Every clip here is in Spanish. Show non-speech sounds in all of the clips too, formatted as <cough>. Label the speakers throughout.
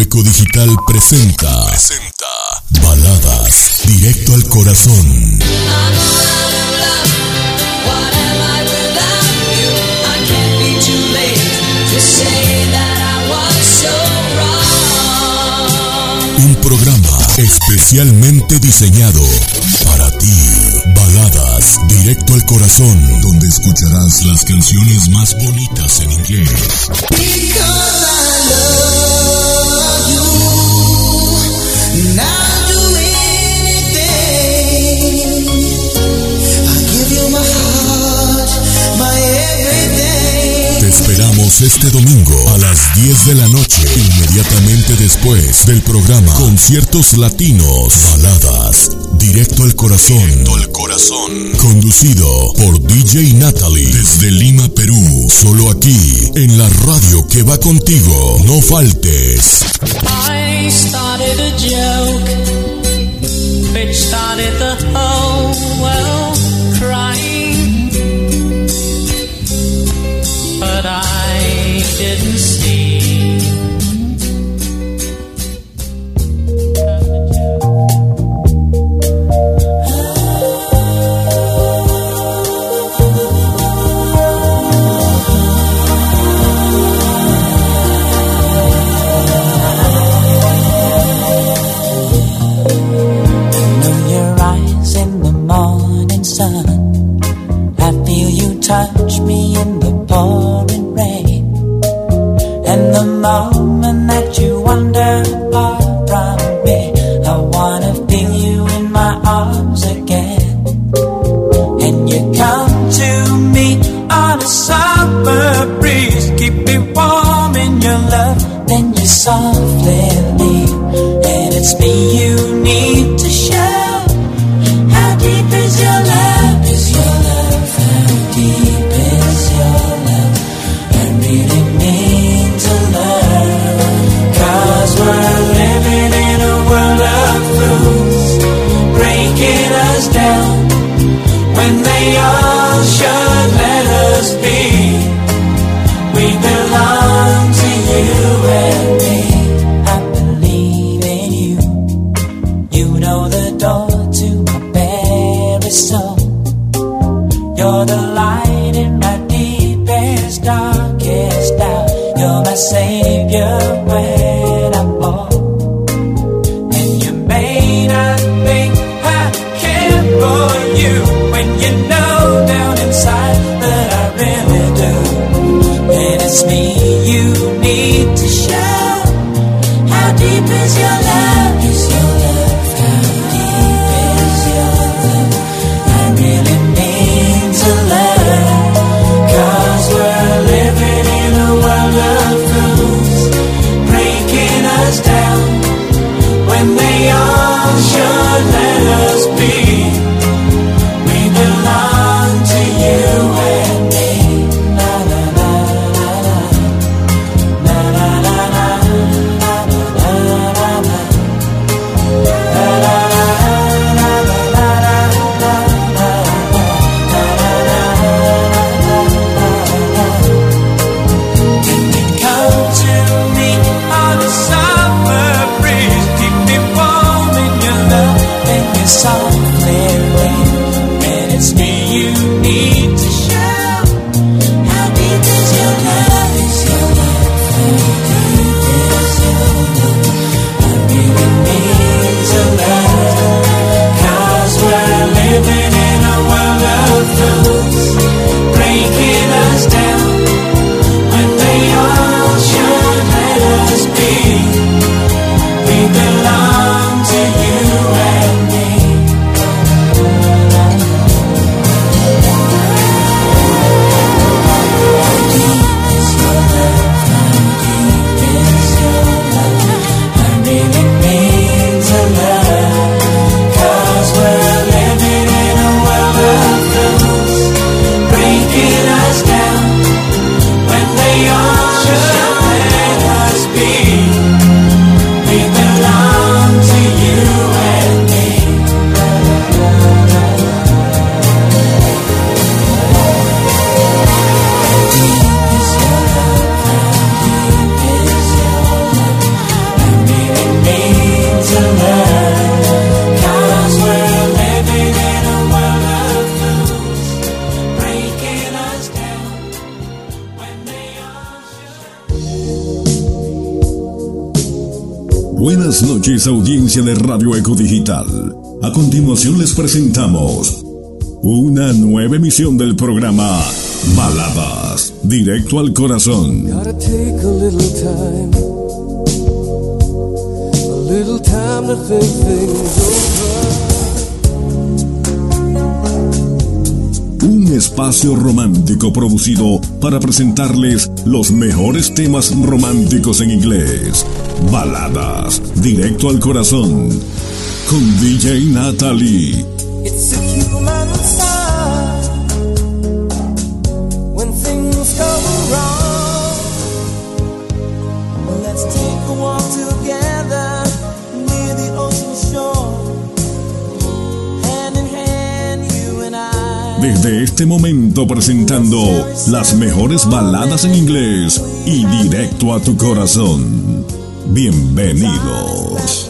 Speaker 1: Hueco Digital presenta, presenta Baladas Directo al Corazón. Un programa especialmente diseñado para ti. Baladas Directo al Corazón, donde escucharás las canciones más bonitas en inglés.
Speaker 2: Because
Speaker 1: esperamos este domingo a las 10 de la noche, inmediatamente después del programa Conciertos Latinos, Baladas, Directo al Corazón. Conducido por DJ Natalie desde Lima, Perú. Solo aquí, en la radio que va contigo. No faltes.
Speaker 3: I started a joke.
Speaker 4: moment that you wander far from me, I wanna feel you in my arms again. And you come to me on a summer breeze, keep me warm in your love, then you softly leave, and it's me you.
Speaker 1: de Radio Eco Digital. A continuación les presentamos una nueva emisión del programa Baladas, directo al corazón. Un
Speaker 5: espacio romántico producido para presentarles los mejores temas románticos en inglés Baladas, directo al corazón. Con DJ Natalie.
Speaker 6: It's a human sign when things go wrong. Let's take a walk together near the ocean shore. Hand in hand, you and I.
Speaker 5: Desde este momento presentando las mejores baladas en inglés y directo a tu corazón. Bienvenidos.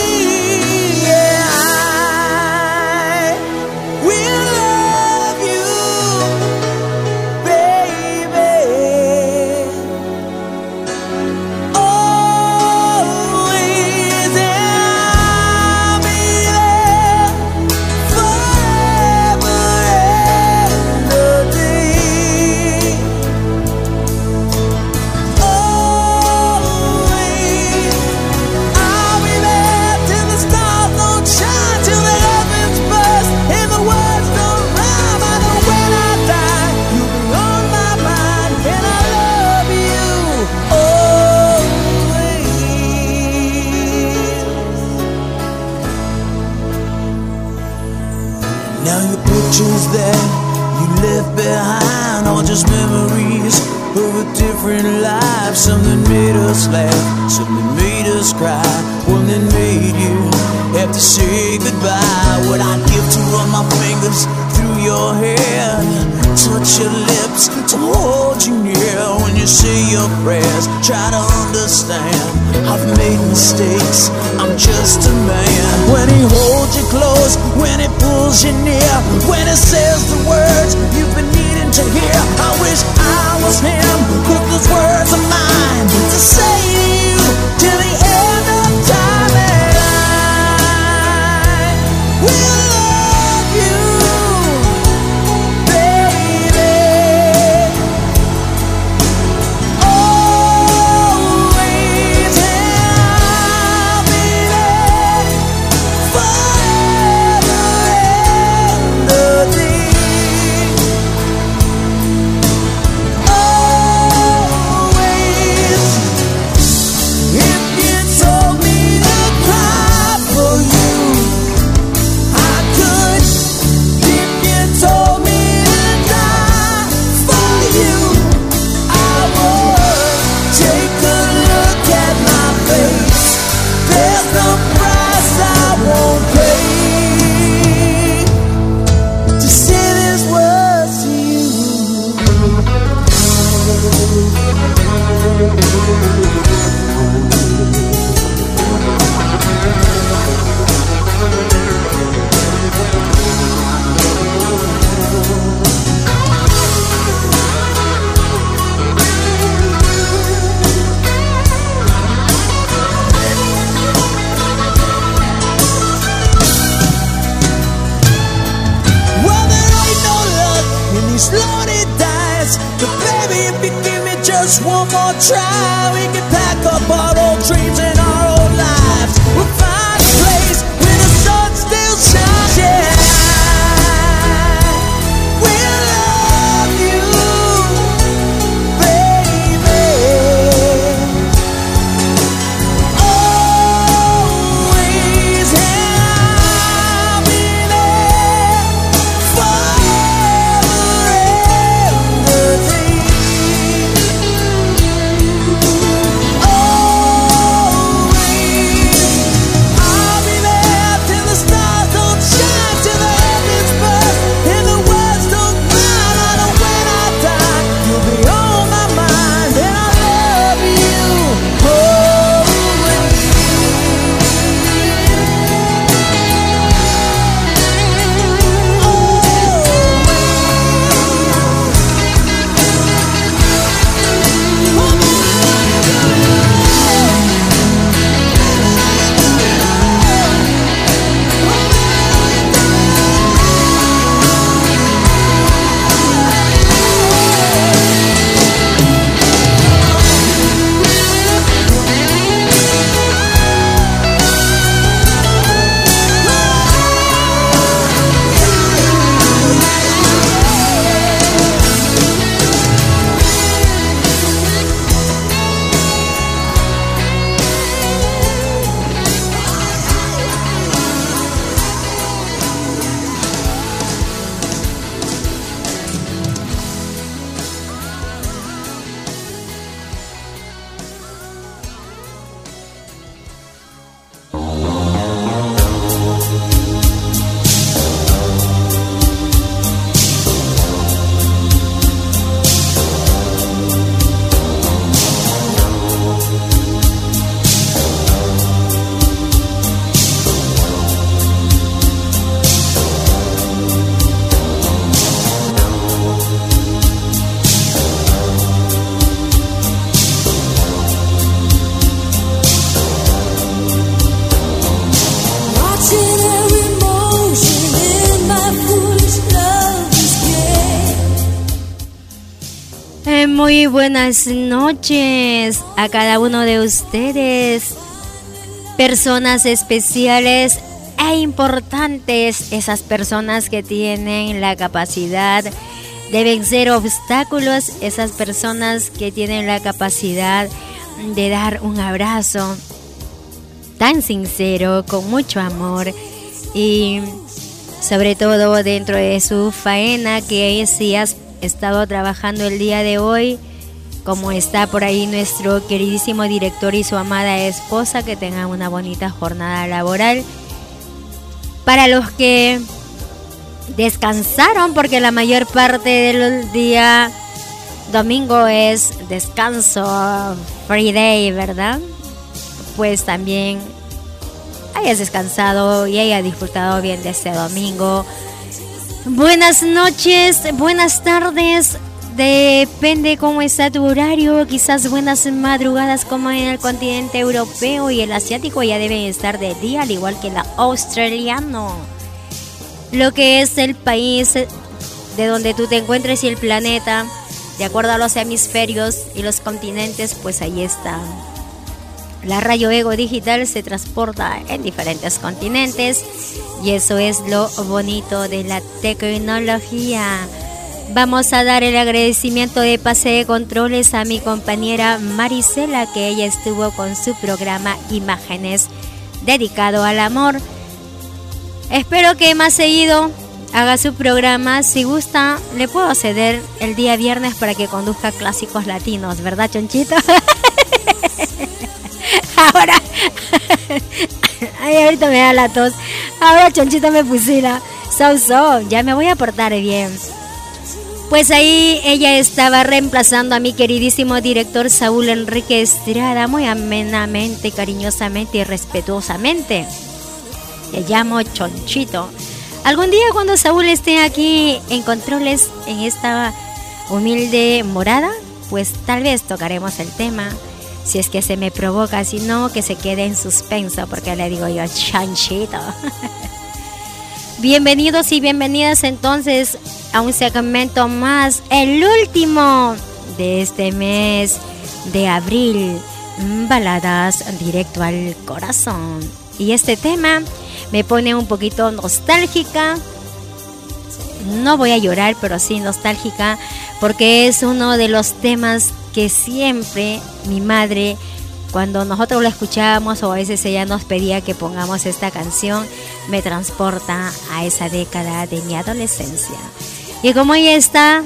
Speaker 2: Just memories of a different life. Something made us laugh, something made us cry, one that made you have to say goodbye. What I give to run my fingers through your hair, touch your lips to hold you near when you say your prayers. Try to understand, I've made mistakes. I'm just a man. When he holds you close, when he pulls you near, when he says the words you've been needing to hear. I wish I was him, but those words are mine to say
Speaker 7: buenas noches a cada uno de ustedes, personas especiales e importantes, esas personas que tienen la capacidad de vencer obstáculos, esas personas que tienen la capacidad de dar un abrazo tan sincero, con mucho amor y sobre todo dentro de su faena que si has estado trabajando el día de hoy, como está por ahí nuestro queridísimo director y su amada esposa, que tengan una bonita jornada laboral. Para los que descansaron, porque la mayor parte del día domingo es descanso, free day, ¿verdad? Pues también hayas descansado y hayas disfrutado bien de este domingo. Buenas noches, buenas tardes. Depende cómo está tu horario. Quizás buenas madrugadas como en el continente europeo y el asiático ya deben estar de día, al igual que el australiano. Lo que es el país de donde tú te encuentres y el planeta, de acuerdo a los hemisferios y los continentes, pues ahí está. La rayo ego digital se transporta en diferentes continentes y eso es lo bonito de la tecnología. Vamos a dar el agradecimiento de pase de controles a mi compañera Marisela, que ella estuvo con su programa Imágenes dedicado al amor. Espero que más seguido haga su programa. Si gusta, le puedo ceder el día viernes para que conduzca clásicos latinos, ¿verdad, Chonchito? <laughs> Ahora. <laughs> Ay, ahorita me da la tos. Ahora Chonchito me pusila. So, so, ya me voy a portar bien. Pues ahí ella estaba reemplazando a mi queridísimo director Saúl Enrique Estrada muy amenamente, cariñosamente y respetuosamente. Le llamo Chonchito. Algún día cuando Saúl esté aquí en controles en esta humilde morada, pues tal vez tocaremos el tema si es que se me provoca, si no, que se quede en suspenso, porque le digo yo, chanchito. <laughs> Bienvenidos y bienvenidas entonces a un segmento más, el último de este mes de abril, baladas directo al corazón. Y este tema me pone un poquito nostálgica. No voy a llorar, pero sí nostálgica, porque es uno de los temas que siempre mi madre, cuando nosotros la escuchábamos o a veces ella nos pedía que pongamos esta canción, me transporta a esa década de mi adolescencia. Y como ella está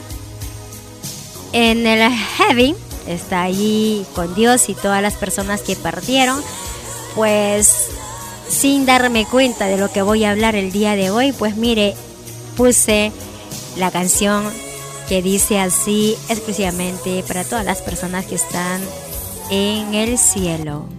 Speaker 7: en el heaven, está allí con Dios y todas las personas que partieron, pues sin darme cuenta de lo que voy a hablar el día de hoy, pues mire, puse la canción que dice así exclusivamente para todas las personas que están en el cielo.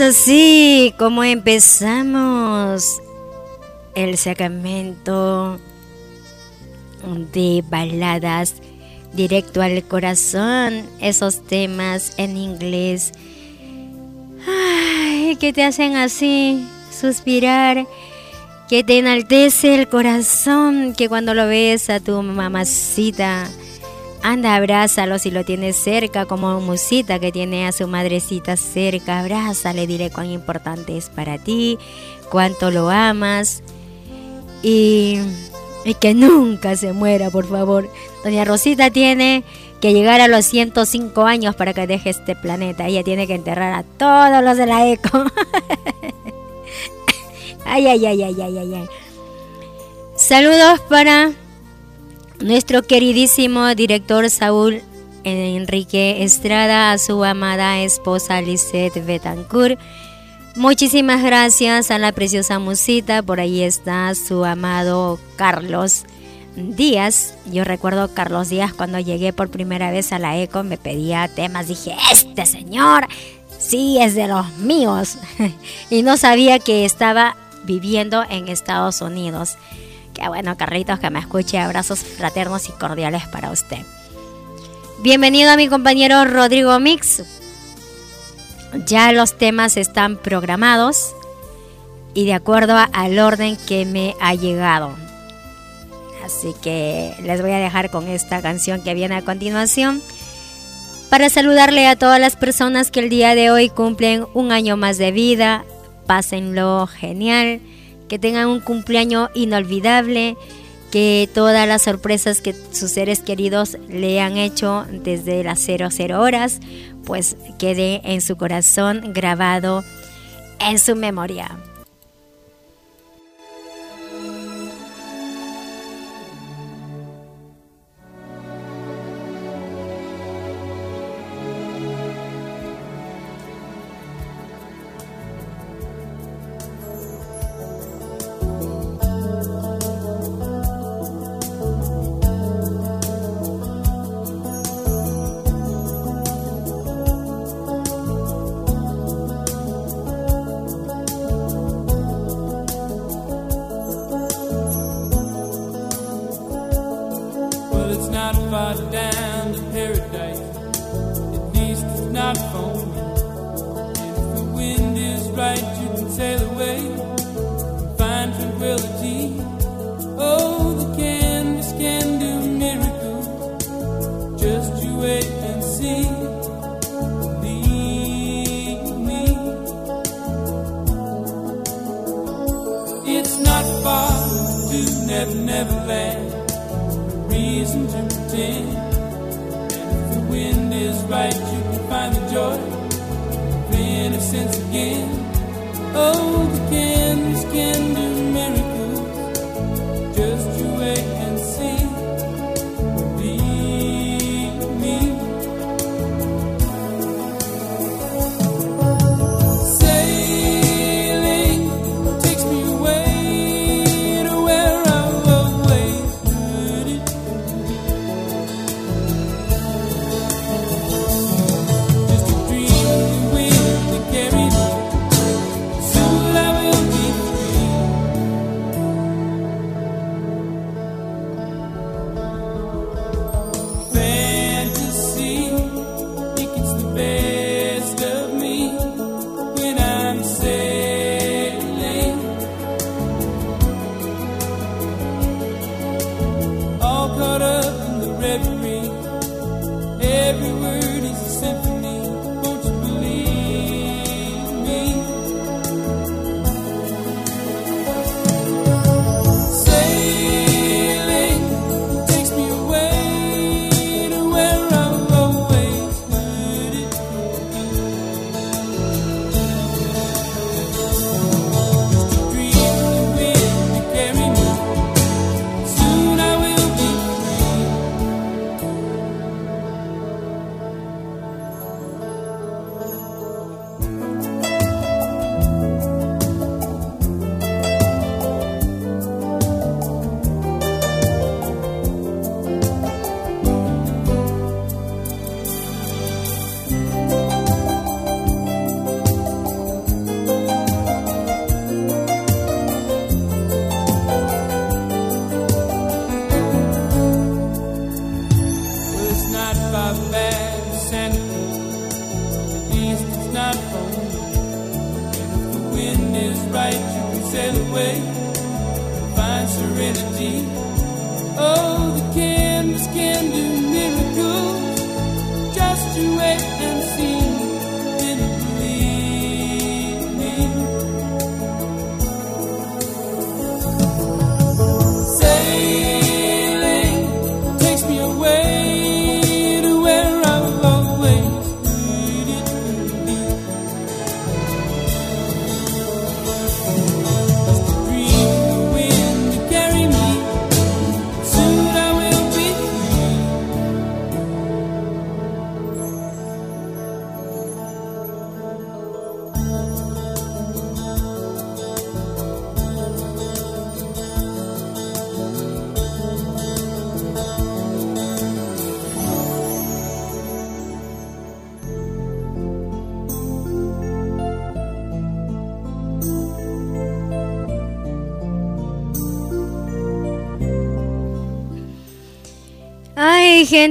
Speaker 7: Así como empezamos el segmento de baladas directo al corazón, esos temas en inglés. Que te hacen así suspirar, que te enaltece el corazón, que cuando lo ves a tu mamacita, anda, abrázalo si lo tienes cerca, como musita que tiene a su madrecita cerca, abrázale, dile cuán importante es para ti, cuánto lo amas y, y que nunca se muera, por favor. Doña Rosita tiene que llegar a los 105 años para que deje este planeta. Ella tiene que enterrar a todos los de la ECO. <laughs> ay, ay, ay, ay, ay, ay, ay. Saludos para nuestro queridísimo director Saúl Enrique Estrada, a su amada esposa Lisette Betancourt. Muchísimas gracias a la preciosa musita. Por ahí está su amado Carlos Díaz. Yo recuerdo Carlos Díaz cuando llegué por primera vez a la ECO me pedía temas. Dije, este señor sí es de los míos. <laughs> y no sabía que estaba viviendo en Estados Unidos. Qué bueno, Carlitos, que me escuche. Abrazos fraternos y cordiales para usted. Bienvenido a mi compañero Rodrigo Mix. Ya los temas están programados y de acuerdo al orden que me ha llegado. Así que les voy a dejar con esta canción que viene a continuación para saludarle a todas las personas que el día de hoy cumplen un año más de vida. Pásenlo genial, que tengan un cumpleaños inolvidable, que todas las sorpresas que sus seres queridos le han hecho desde las 00 horas, pues quede en su corazón grabado en su memoria.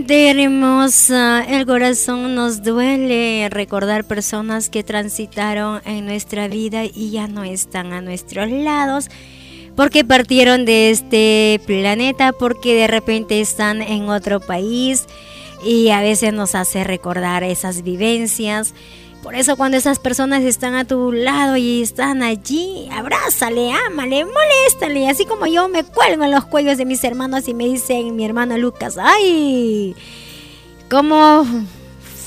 Speaker 7: Hermosa, el corazón nos duele recordar personas que transitaron en nuestra vida y ya no están a nuestros lados porque partieron de este planeta, porque de repente están en otro país y a veces nos hace recordar esas vivencias. Por eso cuando esas personas están a tu lado y están allí, abrázale, ámale, moléstale. Así como yo me cuelgo en los cuellos de mis hermanos y me dicen mi hermano Lucas, ay, cómo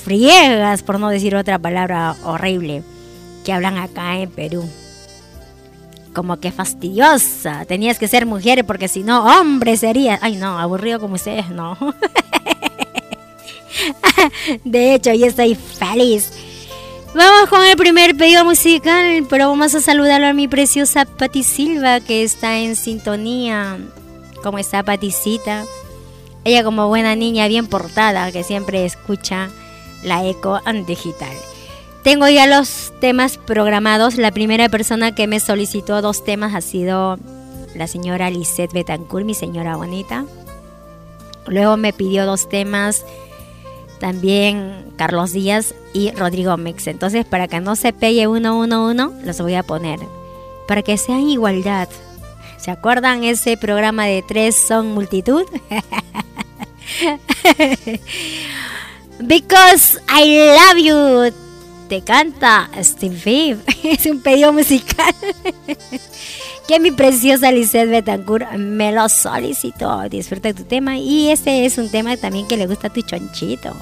Speaker 7: friegas, por no decir otra palabra horrible, que hablan acá en Perú. Como que fastidiosa, tenías que ser mujer porque si no, hombre sería. Ay, no, aburrido como ustedes, no. <laughs> De hecho, yo estoy feliz. Vamos con el primer pedido musical, pero vamos a saludarlo a mi preciosa Pati Silva que está en sintonía. ¿Cómo está Paticita? Ella como buena niña bien portada que siempre escucha la eco digital. Tengo ya los temas programados. La primera persona que me solicitó dos temas ha sido la señora Lisette Betancourt, mi señora bonita. Luego me pidió dos temas también Carlos Díaz y Rodrigo Mix. Entonces, para que no se pegue uno, uno, uno, los voy a poner. Para que sean igualdad. ¿Se acuerdan ese programa de tres son multitud? <laughs> Because I love you. Te canta Steve. <laughs> Es un pedido musical. <laughs> que mi preciosa Lisette Betancourt me lo solicitó. Disfruta tu tema. Y este es un tema también que le gusta a tu chonchito.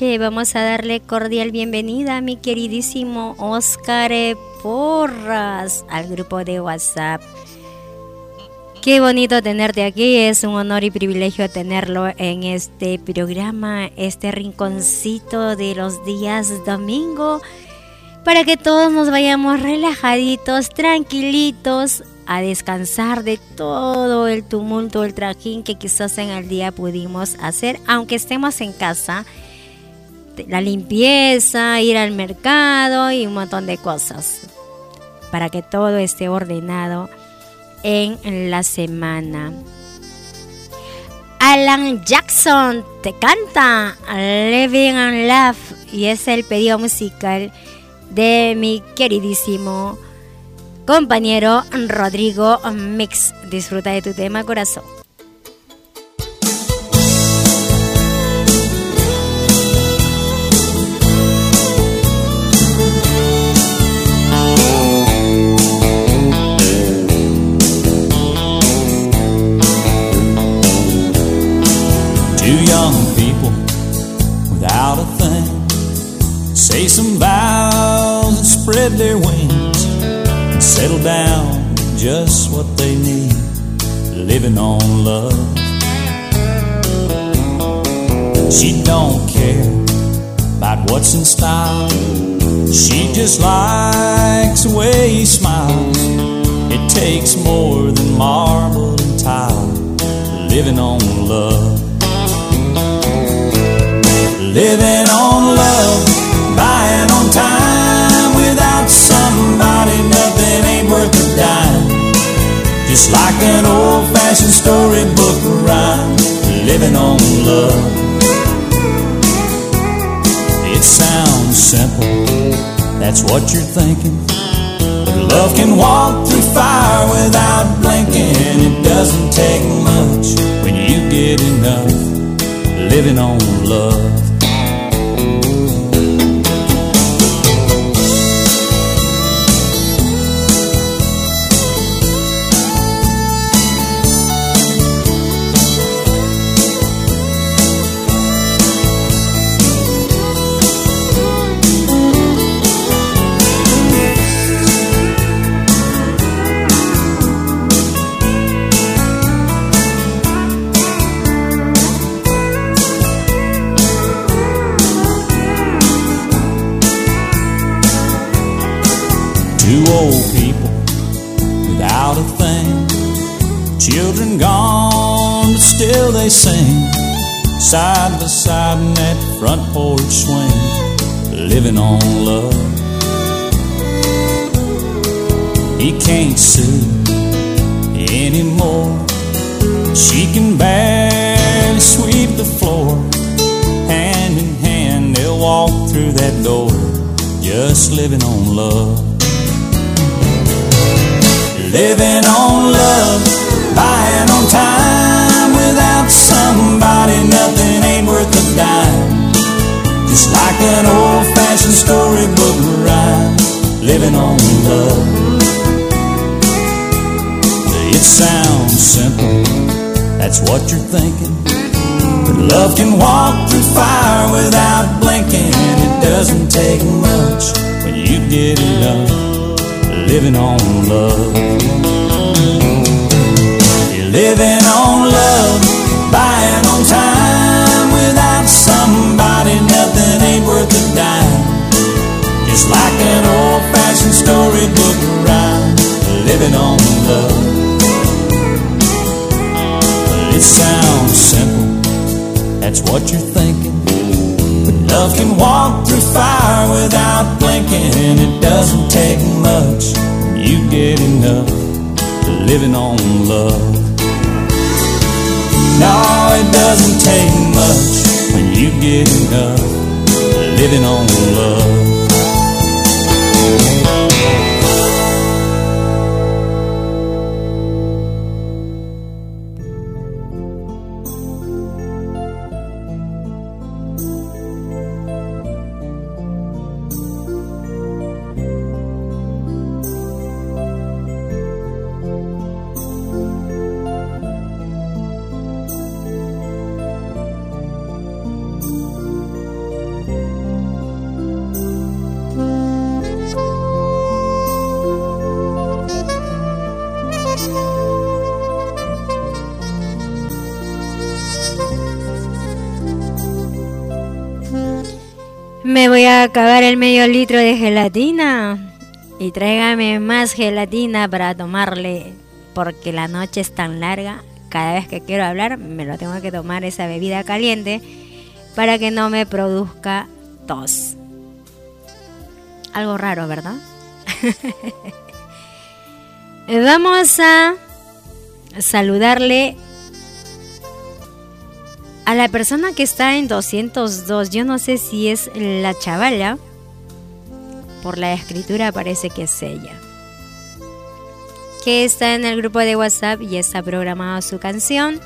Speaker 7: Vamos a darle cordial bienvenida a mi queridísimo Oscar Porras al grupo de WhatsApp. Qué bonito tenerte aquí, es un honor y privilegio tenerlo en este programa, este rinconcito de los días domingo, para que todos nos vayamos relajaditos, tranquilitos, a descansar de todo el tumulto, el trajín que quizás en el día pudimos hacer, aunque estemos en casa. La limpieza, ir al mercado y un montón de cosas, para que todo esté ordenado en la semana. Alan Jackson te canta Living and Love y es el pedido musical de mi queridísimo compañero Rodrigo Mix. Disfruta de tu tema, corazón.
Speaker 6: That's what you're thinking. But love can walk through fire without blinking. It doesn't take much when you get enough. Living on love. Two old people without a thing. Children gone, but still they sing. Side by side in that front porch swing. Living on love. He can't sue anymore. She can barely sweep the floor. Hand in hand, they'll walk through that door. Just living on love. Living on love, buying on time. Without somebody, nothing ain't worth a dime. Just like an old fashioned storybook rhyme. Living on love. It sounds simple, that's what you're thinking. But love can walk through fire without blinking. It doesn't take much when you get enough living on love. You're living on love, buying on time without somebody, nothing ain't worth a dime. Just like an old fashioned storybook rhyme, living on love. It sounds simple, that's what you're thinking. Love can walk through fire without blinking. It doesn't take much you get enough living on love. No, it doesn't take much when you get enough living on love.
Speaker 7: Litro de gelatina. Y tráigame más gelatina para tomarle. Porque la noche es tan larga. Cada vez que quiero hablar, me lo tengo que tomar esa bebida caliente. Para que no me produzca tos. Algo raro, ¿verdad? <laughs> Vamos a saludarle a la persona que está en 202. Yo no sé si es la chavala. Por la escritura parece que es ella. Que está en el grupo de WhatsApp y está programada su canción.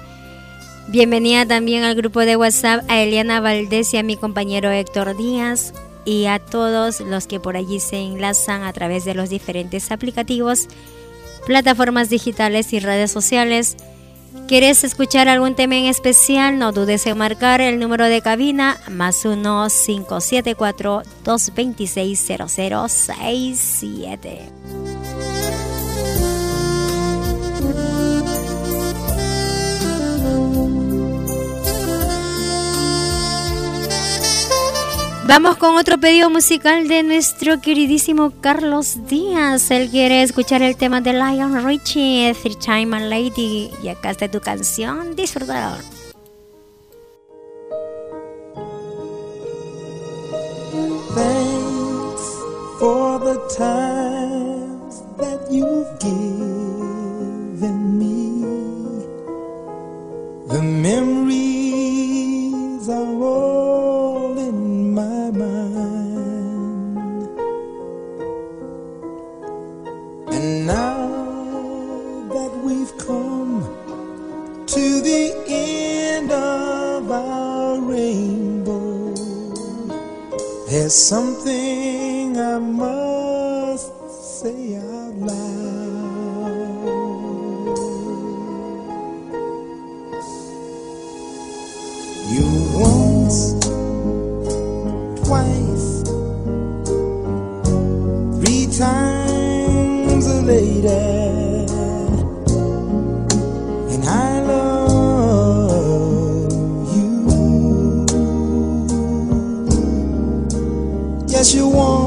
Speaker 7: Bienvenida también al grupo de WhatsApp a Eliana Valdés y a mi compañero Héctor Díaz y a todos los que por allí se enlazan a través de los diferentes aplicativos, plataformas digitales y redes sociales. ¿Quieres escuchar algún tema en especial? No dudes en marcar el número de cabina más 1-574-226-0067. Vamos con otro pedido musical de nuestro queridísimo Carlos Díaz. Él quiere escuchar el tema de Lion Richie, Three Time and Lady. Y acá está tu canción, disfrutar.
Speaker 8: Thanks for the times that you've given me. The memories There's something I must you once,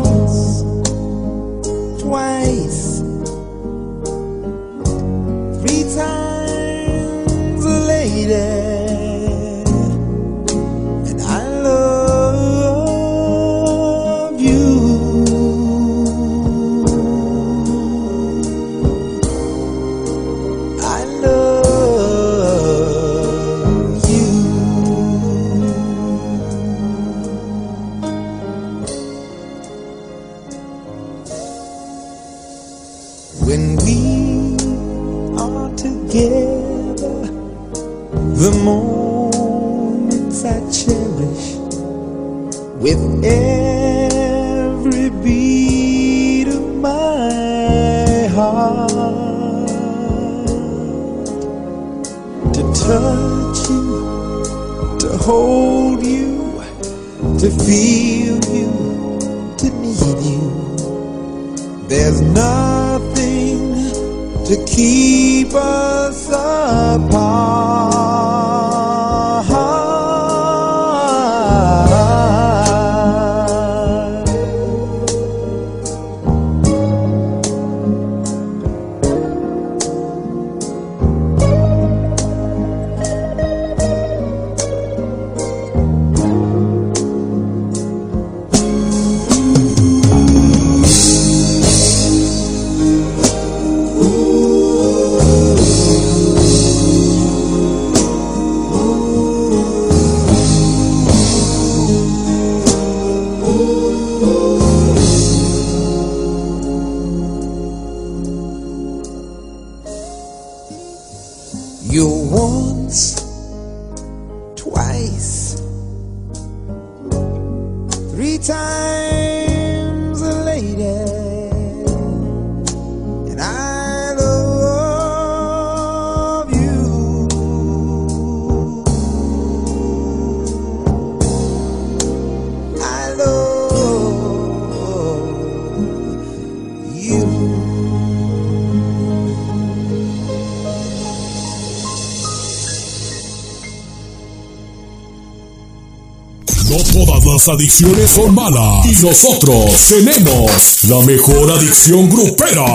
Speaker 1: las adicciones son malas. Y nosotros tenemos la mejor adicción grupera.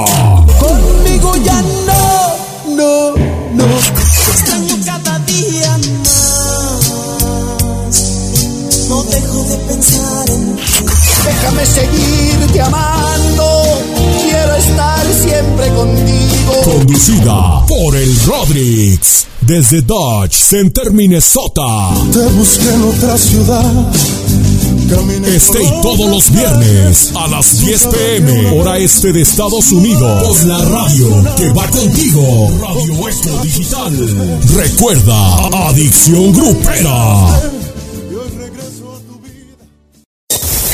Speaker 9: Conmigo ya no, no, no. Te extraño cada día más. No dejo de pensar en ti. Déjame seguirte amando. Quiero estar siempre contigo.
Speaker 1: Conducida por el Rodrix. Desde Dodge Center, Minnesota.
Speaker 9: Te busqué en otra ciudad.
Speaker 1: Stay
Speaker 9: por
Speaker 1: todos los viernes a las 10 pm, hora este de Estados Unidos. Por la radio que va contigo. Radio Eco Digital. Recuerda, Adicción Grupera.
Speaker 9: Y hoy regreso a tu vida.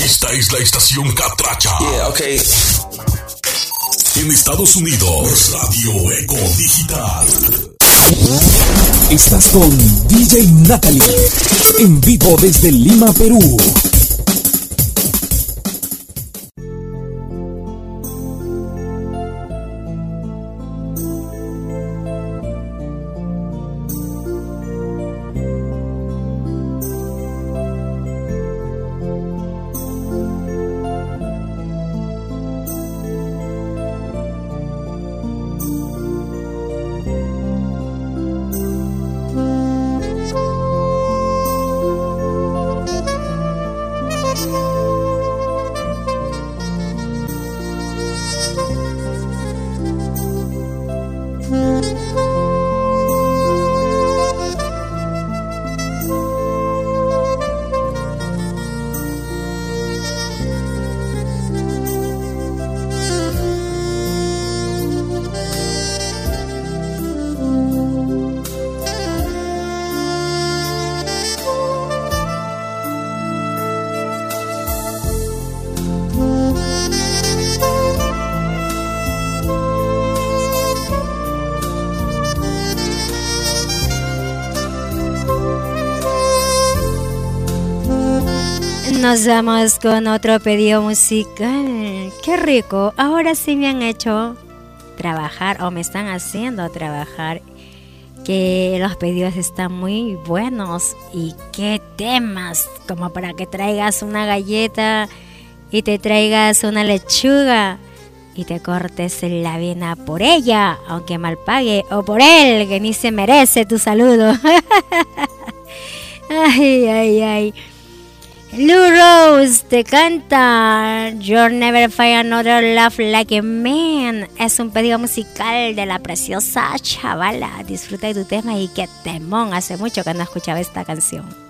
Speaker 1: Esta es la estación Catracha.
Speaker 8: Yeah, okay.
Speaker 1: En Estados Unidos, Radio Eco Digital.
Speaker 10: Estás con DJ Natalie, en vivo desde Lima, Perú.
Speaker 7: Nos vamos con otro pedido musical. Qué rico. Ahora sí me han hecho trabajar o me están haciendo trabajar. Que los pedidos están muy buenos. Y qué temas. Como para que traigas una galleta y te traigas una lechuga y te cortes la vena por ella, aunque mal pague, o por él, que ni se merece tu saludo. <laughs> ay, ay, ay. Lou Rose te canta You'll Never Find Another Love Like a Man. Es un pedido musical de la preciosa chavala. Disfruta de tu tema y qué temón. Hace mucho que no escuchaba esta canción.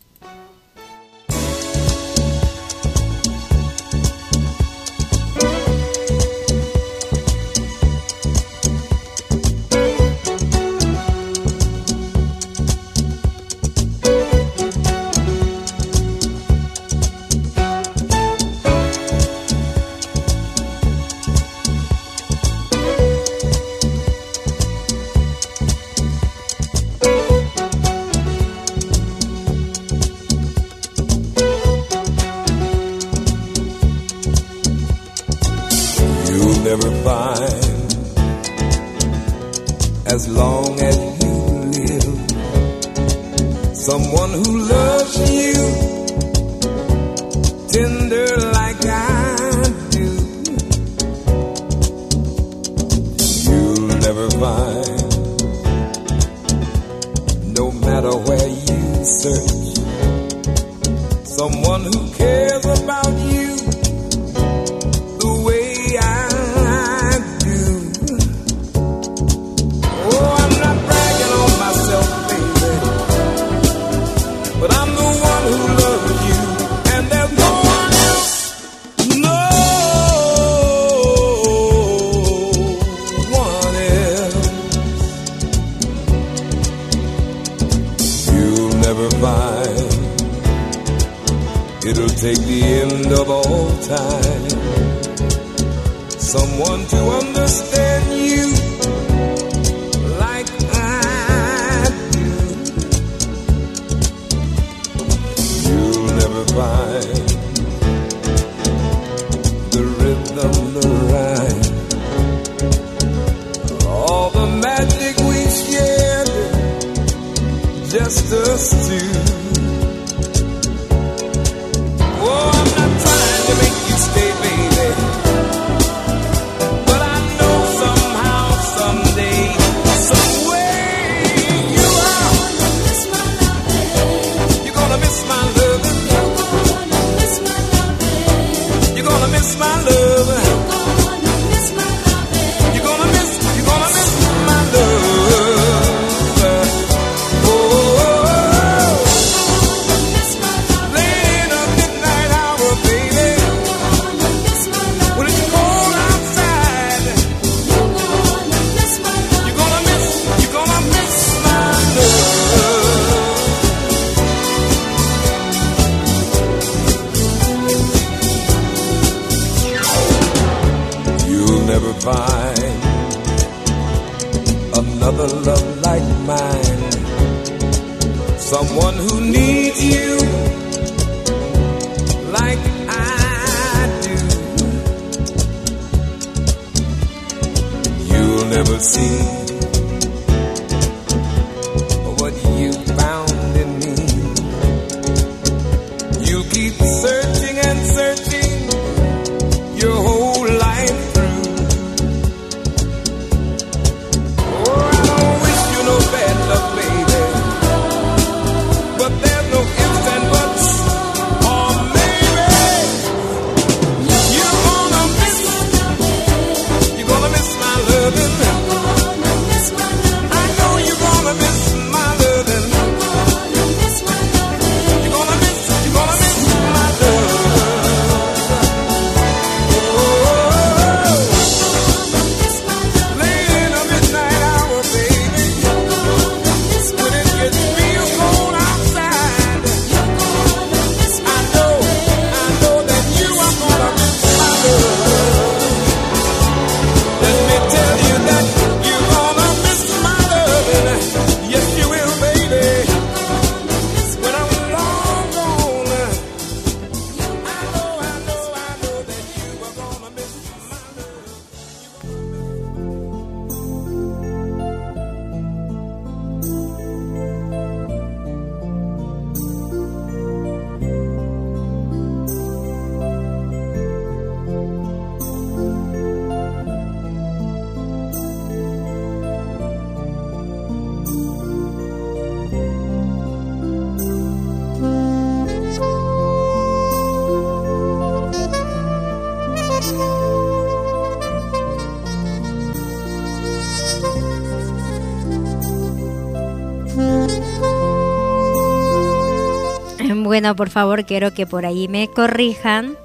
Speaker 7: bueno, por favor, quiero que por ahí me corrijan.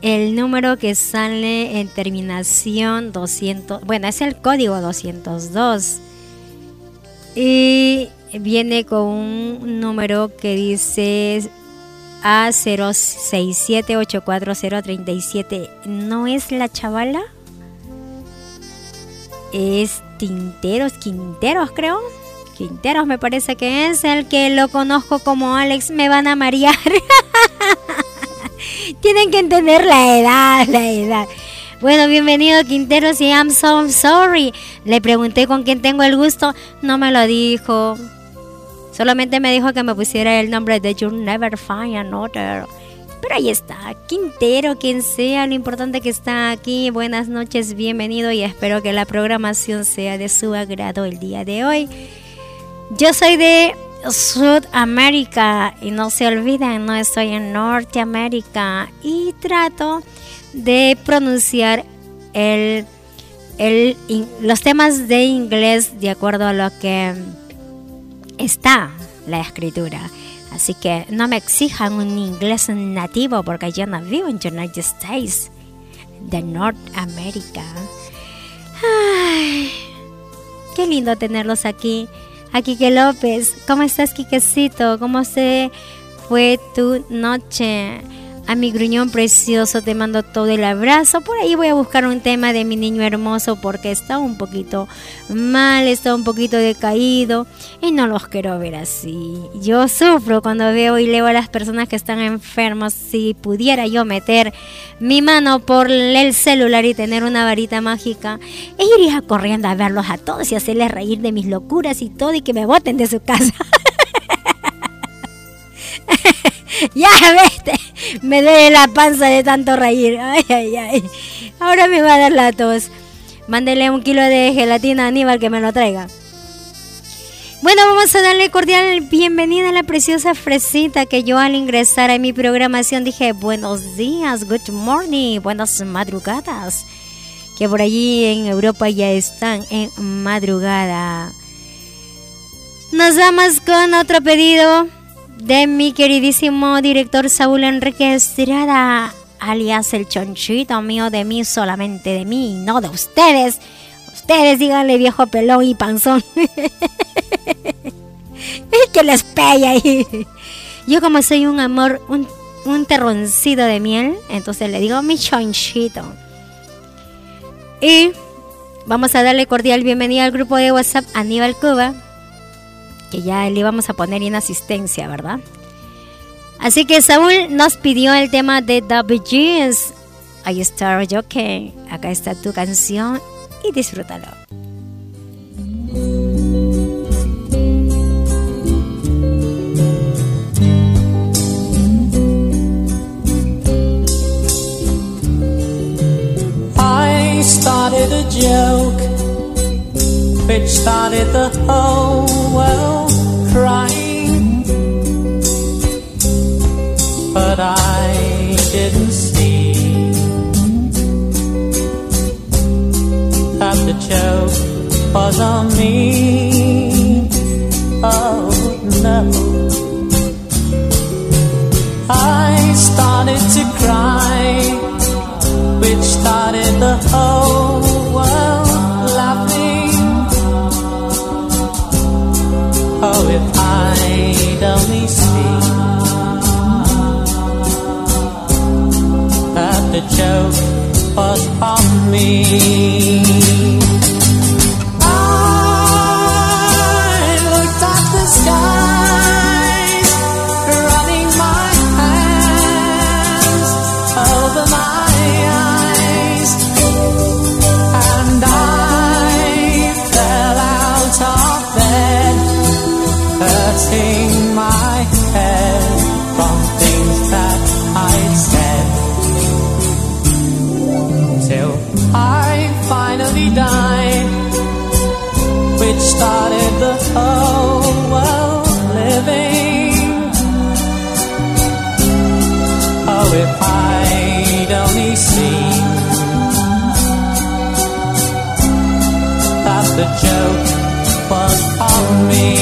Speaker 7: El número que sale en terminación 200, bueno, es el código 202. Y viene con un número que dice a067840037. ¿No es la chavala? Es Tinteros, Quinteros, creo. Quinteros me parece que es el que lo conozco como Alex, me van a marear. <laughs> Tienen que entender la edad, la edad. Bueno, bienvenido Quinteros y I'm so sorry. Le pregunté con quién tengo el gusto, no me lo dijo. Solamente me dijo que me pusiera el nombre de You'll Never Find Another. Pero ahí está, Quintero, quien sea, lo importante que está aquí. Buenas noches, bienvenido y espero que la programación sea de su agrado el día de hoy. Yo soy de Sudamérica y no se olviden, no estoy en Norteamérica y trato de pronunciar el, el, los temas de inglés de acuerdo a lo que está la escritura. Así que no me exijan un inglés nativo porque yo no vivo en United States de Norteamérica. Qué lindo tenerlos aquí. A Quique López, ¿cómo estás, Quiquecito? ¿Cómo se fue tu noche? A mi gruñón precioso te mando todo el abrazo. Por ahí voy a buscar un tema de mi niño hermoso porque está un poquito mal, está un poquito decaído y no los quiero ver así. Yo sufro cuando veo y leo a las personas que están enfermas. Si pudiera yo meter mi mano por el celular y tener una varita mágica, e iría corriendo a verlos a todos y hacerles reír de mis locuras y todo y que me boten de su casa. <laughs> <laughs> ya vete, me duele la panza de tanto reír. Ay, ay, ay. Ahora me va a dar la tos. Mándele un kilo de gelatina a Aníbal que me lo traiga. Bueno, vamos a darle cordial bienvenida a la preciosa fresita que yo al ingresar a mi programación dije buenos días, good morning, buenas madrugadas. Que por allí en Europa ya están en madrugada. Nos vamos con otro pedido de mi queridísimo director Saúl Enrique Estrada, alias el chonchito mío de mí, solamente de mí, no de ustedes. Ustedes díganle viejo pelón y panzón. <laughs> que les pegue ahí. Yo como soy un amor, un, un terroncito de miel, entonces le digo mi chonchito. Y vamos a darle cordial bienvenida al grupo de WhatsApp Aníbal Cuba, que ya le íbamos a poner en asistencia, ¿verdad? Así que Saúl nos pidió el tema de Gees. Ahí está que acá está tu canción y disfrútalo.
Speaker 3: I started a joke which started the whole world crying. But I didn't see that the joke was on me. Oh no. I started to cry which started the whole Oh, if I'd only see that the joke was on me. The joke was on me.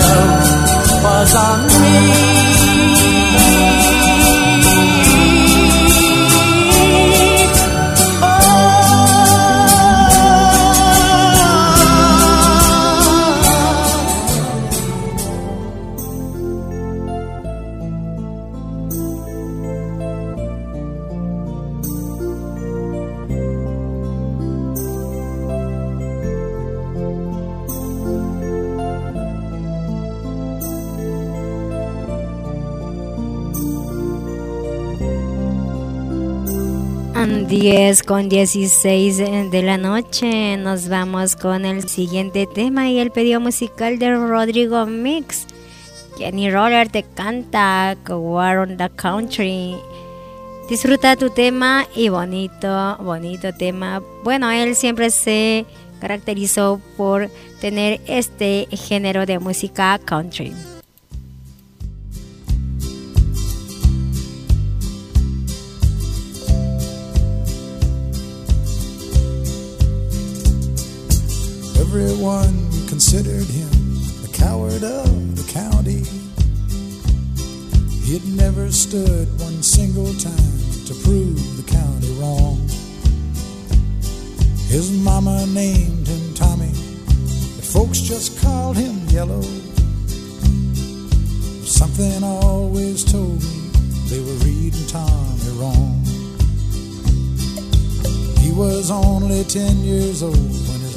Speaker 3: show.
Speaker 7: 10 con 16 de la noche. Nos vamos con el siguiente tema y el pedido musical de Rodrigo Mix. Kenny Roller te canta War on the Country. Disfruta tu tema y bonito, bonito tema. Bueno, él siempre se caracterizó por tener este género de música country.
Speaker 8: Everyone considered him the coward of the county. He'd never stood one single time to prove the county wrong. His mama named him Tommy, but folks just called him Yellow. Something always told me they were reading Tommy wrong. He was only 10 years old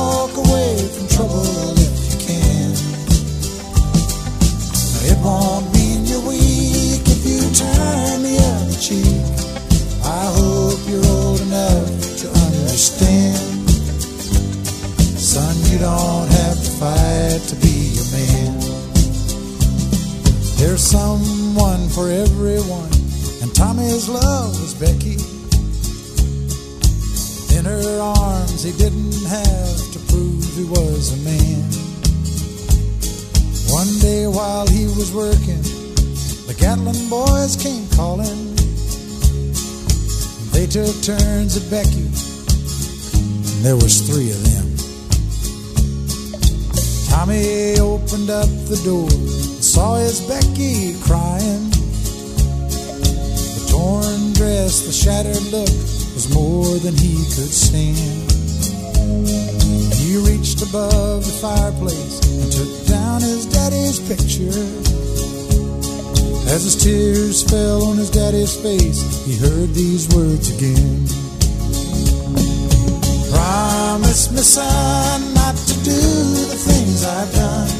Speaker 8: Walk away from trouble if you can. It won't mean you're weak if you turn the other cheek. I hope you're old enough to understand. Son, you don't have to fight to be a man. There's someone for everyone, and Tommy's love was Becky. In her arms, he didn't have to prove he was a man. One day while he was working, the Gatlin boys came calling. They took turns at Becky, and there was three of them. Tommy opened up the door and saw his Becky crying. The torn dress, the shattered look was more than he could stand. He reached above the fireplace and took down his daddy's picture. As his tears fell on his daddy's face, he heard these words again. Promise me, son, not to do the things I've done.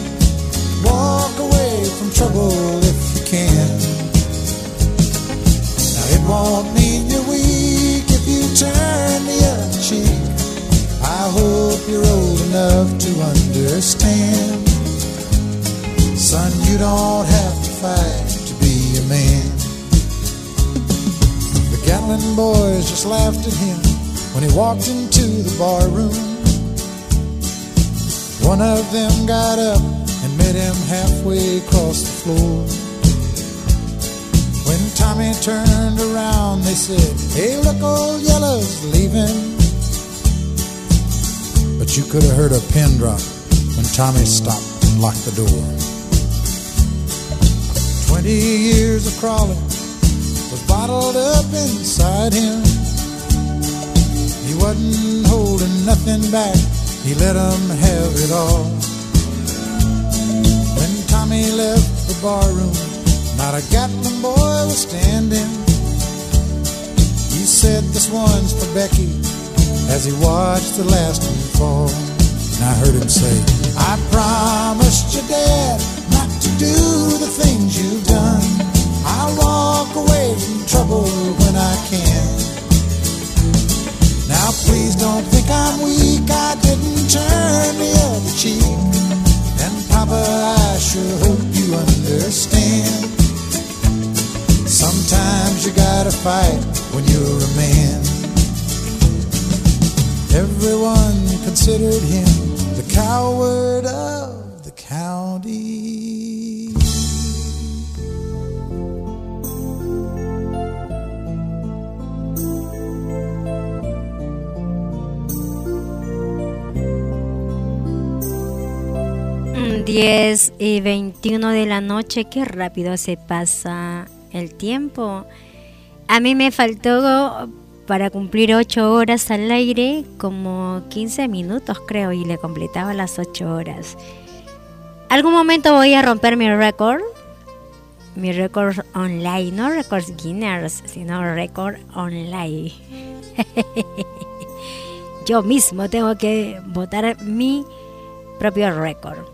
Speaker 8: Walk away from trouble if you can. Now it won't mean you're weak if you turn. I hope you're old enough to understand. Son, you don't have to fight to be a man. The Gatlin boys just laughed at him when he walked into the bar room. One of them got up and met him halfway across the floor. When Tommy turned around, they said, Hey, look, old Yellow's leaving. But you could have heard a pin drop when Tommy stopped and locked the door. Twenty years of crawling was bottled up inside him. He wasn't holding nothing back, he let 'em have it all. When Tommy left the barroom, not a Gatlin boy was standing. He said, This one's for Becky, as he watched the last one fall. And I heard him say, I promised your dad not to do the things you've done. I'll walk away from trouble when I can. Now please don't think I'm weak, I didn't turn the other cheek. And Papa, I sure hope you understand. Sometimes you gotta fight when you're a man. Everyone considered him the coward of the county.
Speaker 7: Mm, 10 y 21 de la noche, qué rápido se pasa el tiempo. A mí me faltó
Speaker 2: para cumplir 8 horas al aire, como 15 minutos creo, y le completaba las 8 horas. Algún momento voy a romper mi récord, mi récord online, no récord Guinness, sino récord online. <laughs> Yo mismo tengo que votar mi propio récord.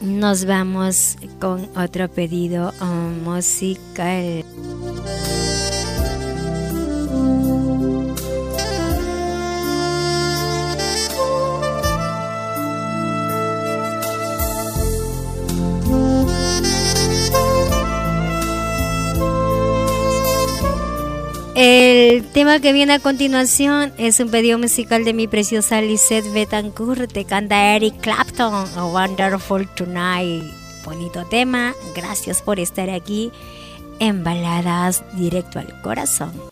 Speaker 2: Nos vamos con otro pedido musical. El tema que viene a continuación es un pedido musical de mi preciosa Lisette Betancourt. Te canta Eric Clapton, A Wonderful Tonight. Bonito tema. Gracias por estar aquí en Baladas Directo al Corazón.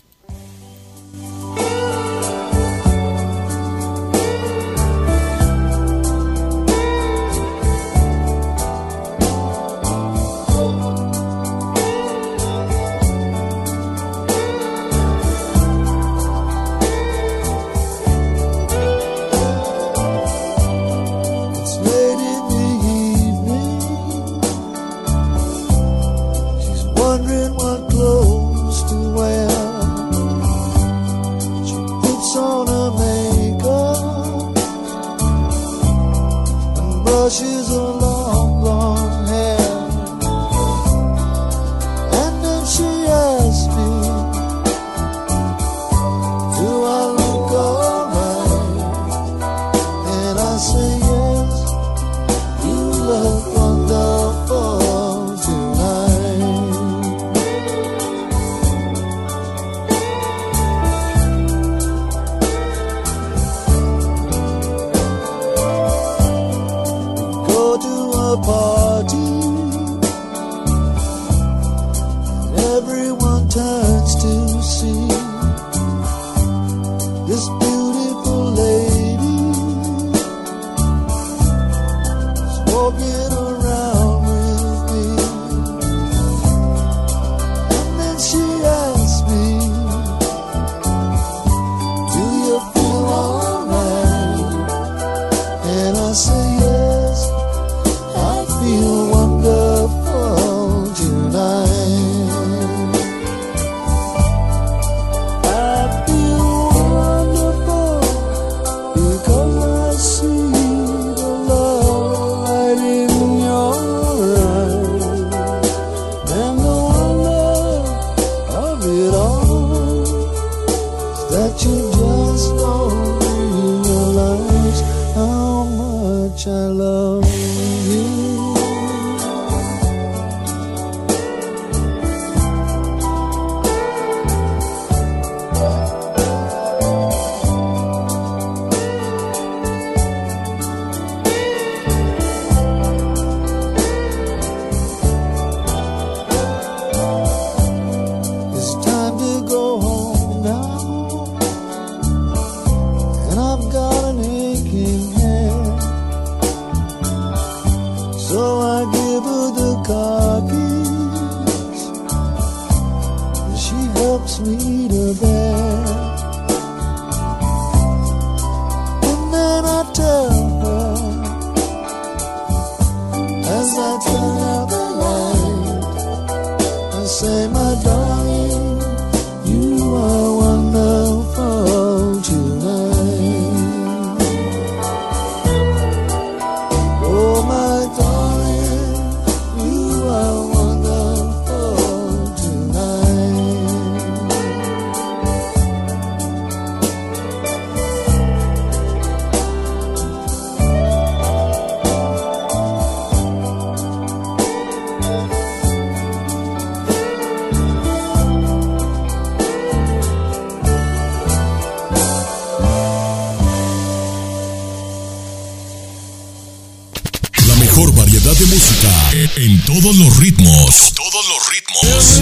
Speaker 1: todos los ritmos. Todos los ritmos.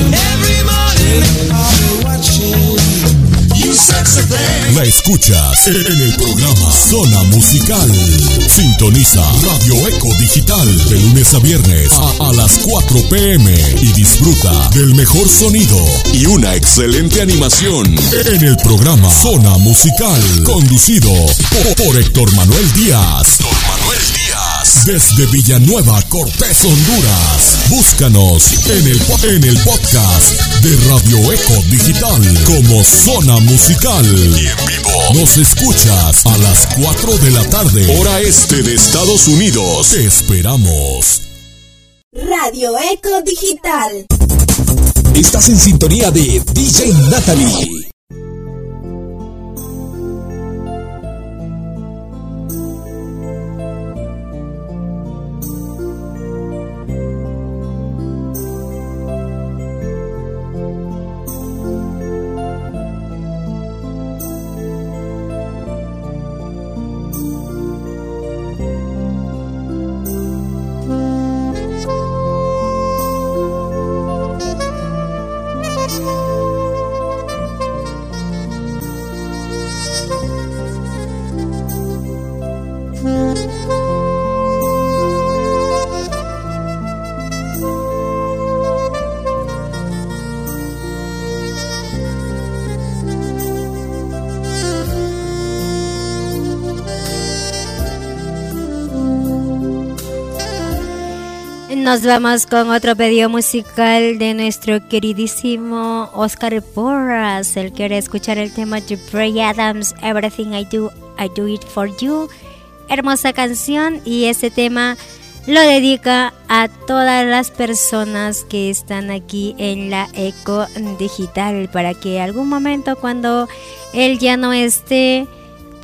Speaker 1: La escuchas en el programa Zona Musical. Sintoniza Radio Eco Digital de lunes a viernes a, a las 4 pm y disfruta del mejor sonido y una excelente animación en el programa Zona Musical, conducido por, por Héctor Manuel Díaz. Héctor Manuel Díaz. Desde Villanueva, Cortés, Honduras. Búscanos en el, en el podcast de Radio Eco Digital como Zona Musical. Y en vivo nos escuchas a las 4 de la tarde, hora este de Estados Unidos. Te esperamos.
Speaker 11: Radio Eco Digital.
Speaker 10: Estás en sintonía de DJ Natalie.
Speaker 7: Nos vamos con otro pedido musical de nuestro queridísimo Oscar Porras. Él quiere escuchar el tema de Bray Adams, Everything I Do, I Do It For You. Hermosa canción y este tema lo dedica a todas las personas que están aquí en la Eco Digital para que algún momento cuando él ya no esté,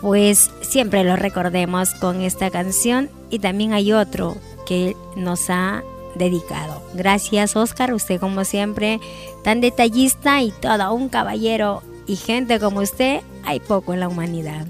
Speaker 7: pues siempre lo recordemos con esta canción y también hay otro que nos ha dedicado. Gracias Oscar, usted como siempre tan detallista y todo un caballero y gente como usted hay poco en la humanidad.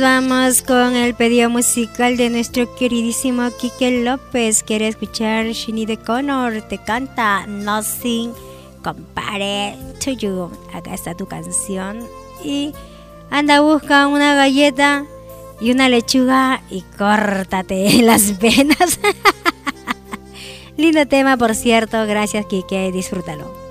Speaker 12: vamos con el pedido musical de nuestro queridísimo Quique López. Quiere escuchar Shini de Connor. Te canta Nothing Compare to You. Acá está tu canción. Y anda, busca una galleta y una lechuga y córtate <laughs> las venas. <laughs> Lindo tema, por cierto. Gracias, Kike. Disfrútalo.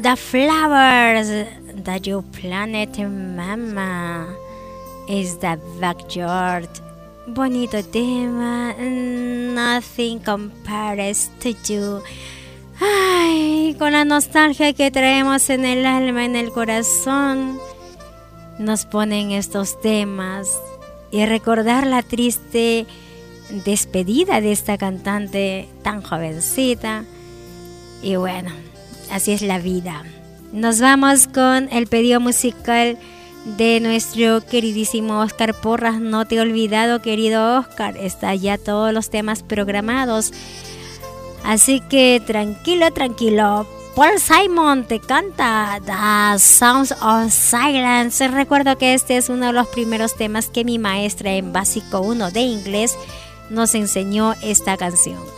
Speaker 7: The flowers that you planted, mama, is the backyard. Bonito tema. Nothing compares to you. Ay, con la nostalgia que traemos en el alma, en el corazón, nos ponen estos temas y recordar la triste despedida de esta cantante tan jovencita. Y bueno, así es la vida. Nos vamos con el pedido musical de nuestro queridísimo Oscar Porras. No te he olvidado, querido Oscar. Está ya todos los temas programados. Así que tranquilo, tranquilo. Paul Simon te canta The Sounds of Silence. Recuerdo que este es uno de los primeros temas que mi maestra en básico 1 de inglés nos enseñó esta canción.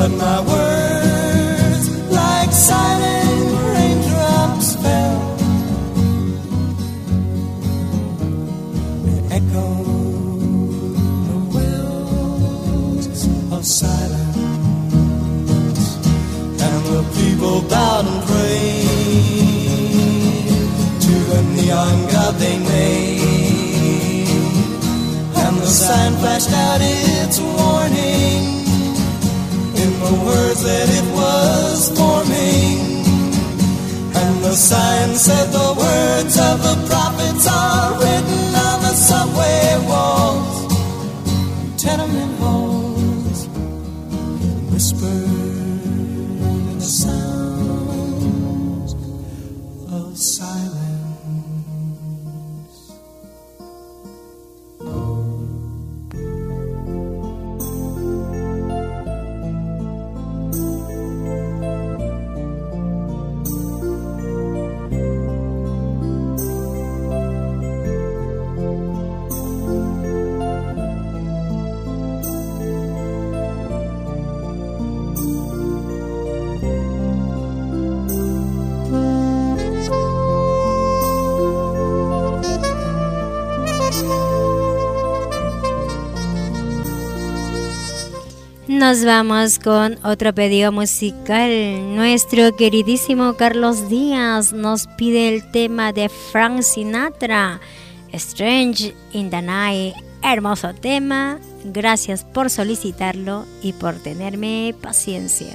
Speaker 9: But my words, like silent raindrops, fell. They echoed the wells of silence. And the people bowed and prayed to the neon god they made. And the sign flashed out that it was forming. And the sign said the words of the
Speaker 7: Nos vamos con otro pedido musical. Nuestro queridísimo Carlos Díaz nos pide el tema de Frank Sinatra, Strange in the Night. Hermoso tema. Gracias por solicitarlo y por tenerme paciencia.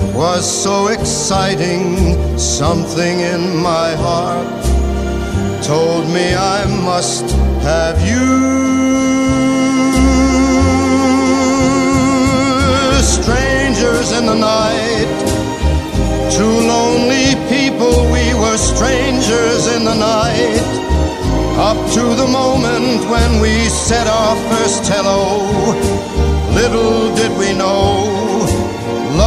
Speaker 13: was so exciting, something in my heart told me I must have you. Strangers in the night, two lonely people, we were strangers in the night. Up to the moment when we said our first hello, little did we know,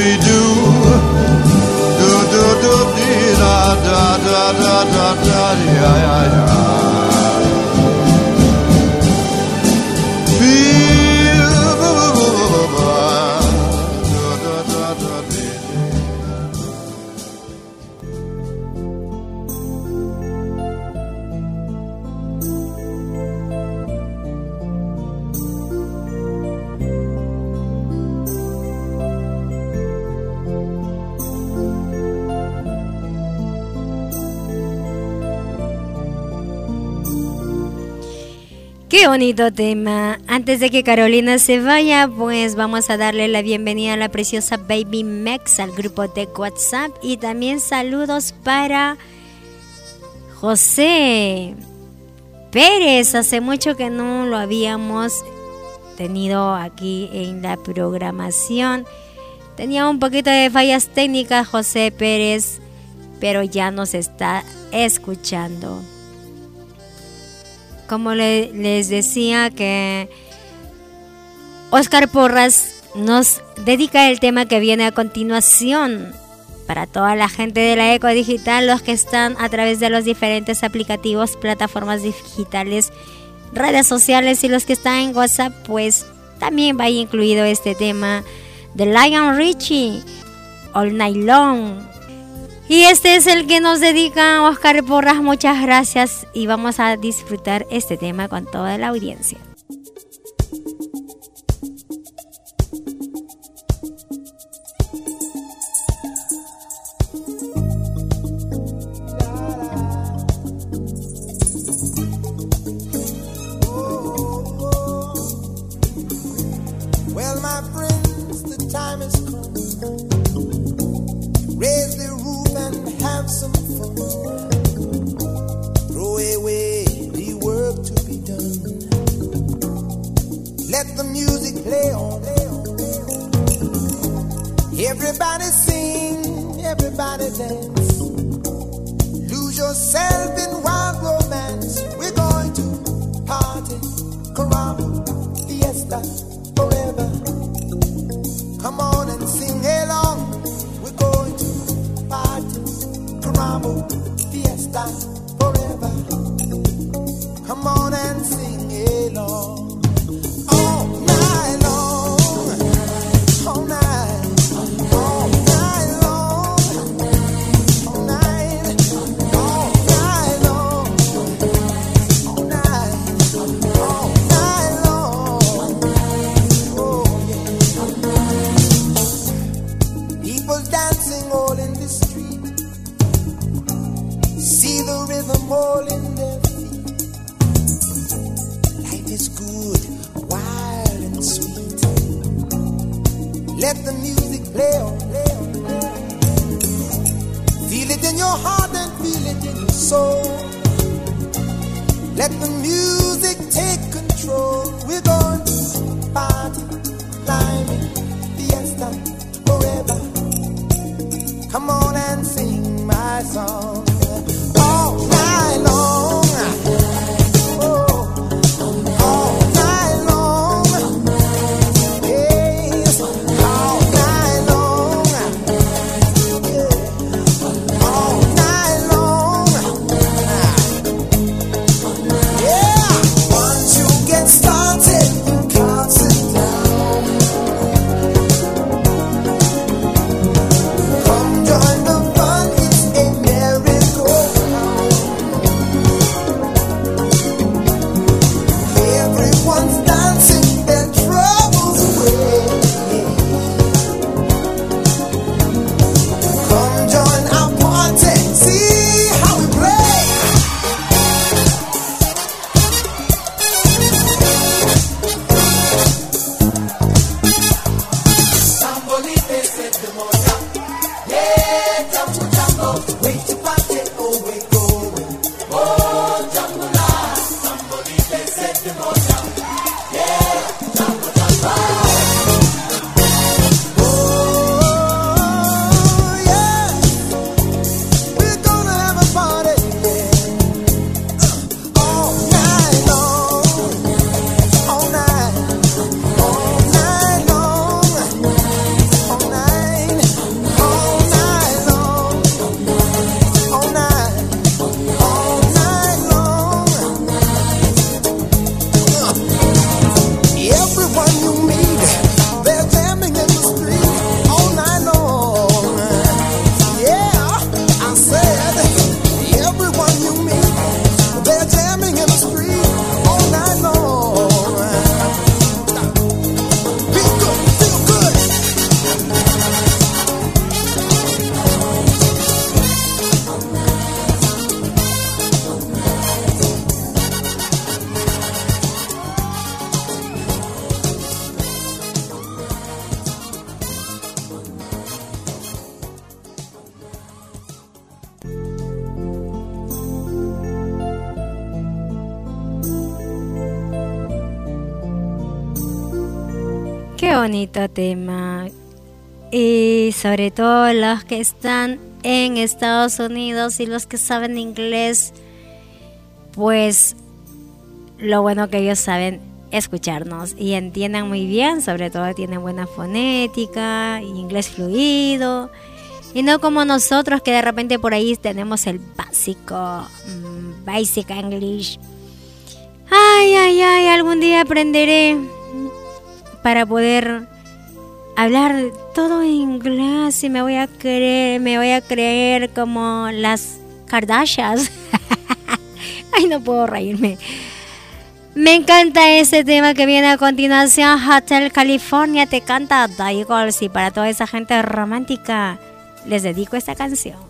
Speaker 13: Doody dooby doo. Do do do dee da da da da da da ya ya ya. Feel
Speaker 7: Bonito tema. Antes de que Carolina se vaya, pues vamos a darle la bienvenida a la preciosa Baby Mex al grupo de WhatsApp y también saludos para José Pérez. Hace mucho que no lo habíamos tenido aquí en la programación. Tenía un poquito de fallas técnicas José Pérez, pero ya nos está escuchando como le- les decía que Oscar Porras nos dedica el tema que viene a continuación para toda la gente de la Eco Digital, los que están a través de los diferentes aplicativos, plataformas digitales, redes sociales y los que están en WhatsApp, pues también va incluido este tema de Lion Richie, All Night Long. Y este es el que nos dedica Oscar Porras. Muchas gracias y vamos a disfrutar este tema con toda la audiencia. Bonito tema. Y sobre todo los que están en Estados Unidos y los que saben inglés, pues lo bueno que ellos saben escucharnos y entiendan muy bien, sobre todo tienen buena fonética, inglés fluido. Y no como nosotros que de repente por ahí tenemos el básico, mm, basic English. Ay, ay, ay, algún día aprenderé para poder hablar todo en inglés y me voy a creer, me voy a creer como las Kardashians. <laughs> Ay, no puedo reírme. Me encanta ese tema que viene a continuación, Hotel California, te canta Die Girls y para toda esa gente romántica les dedico esta canción.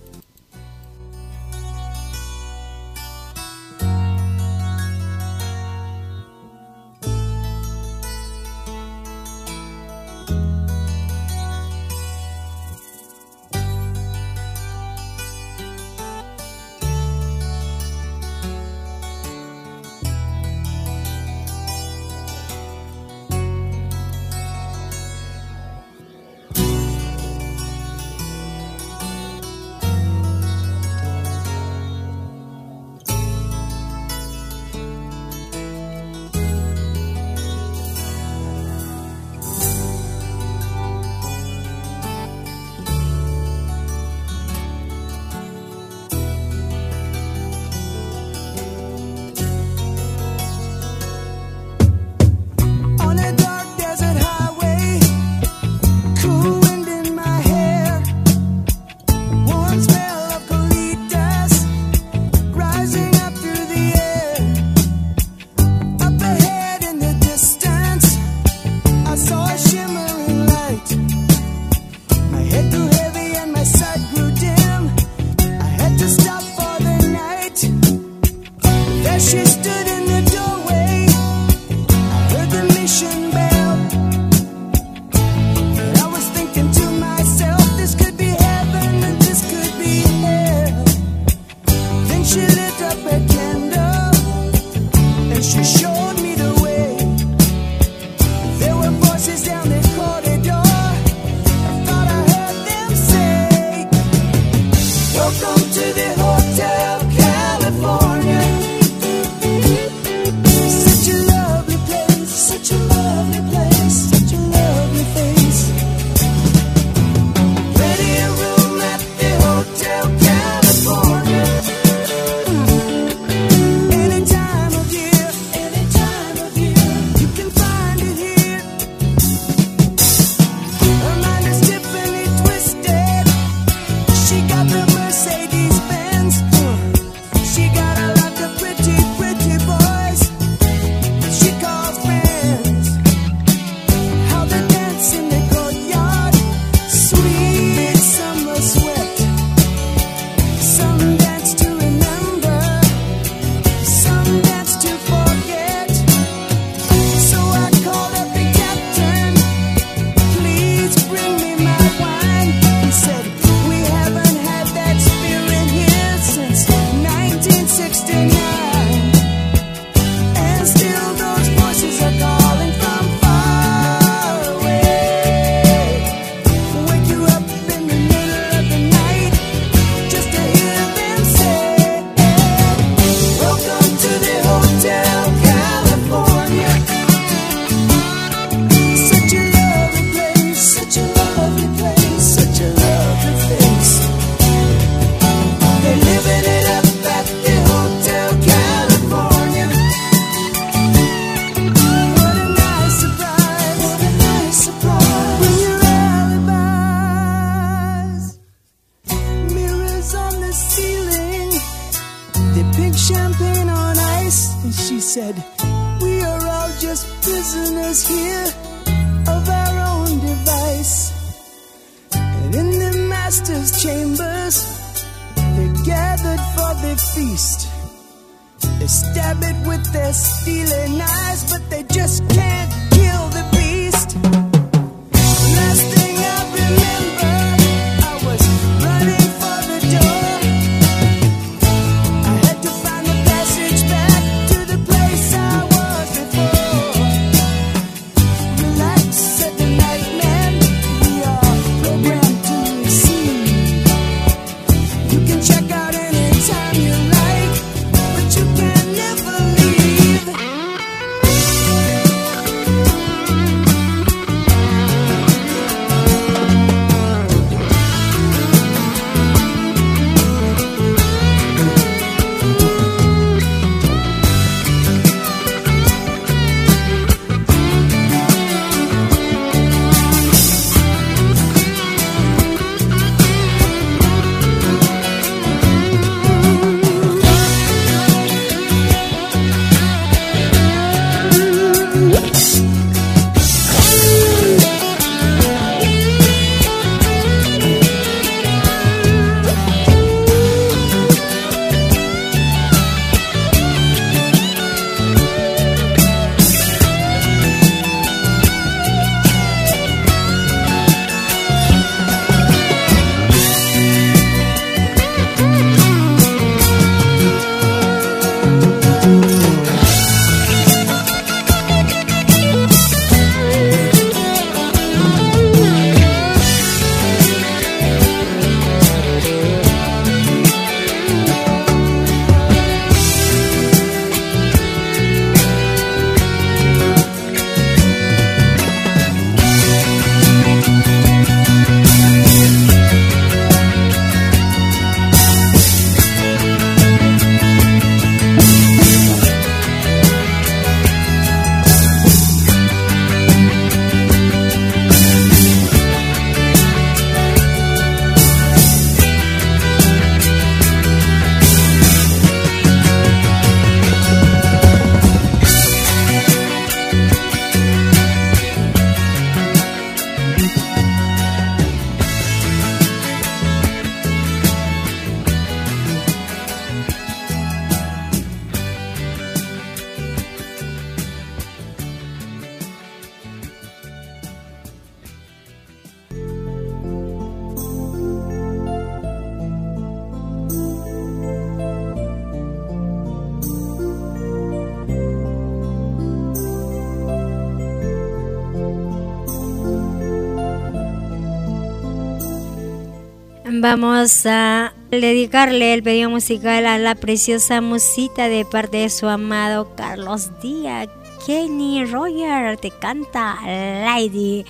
Speaker 7: Vamos a dedicarle el pedido musical a la preciosa musita de parte de su amado Carlos Díaz. Kenny Roger te canta Lady.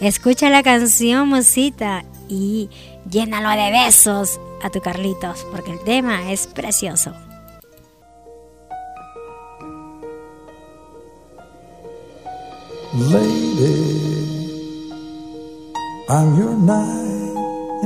Speaker 7: Escucha la canción, musita, y llénalo de besos a tu Carlitos, porque el tema es precioso.
Speaker 8: Lady, I'm your knight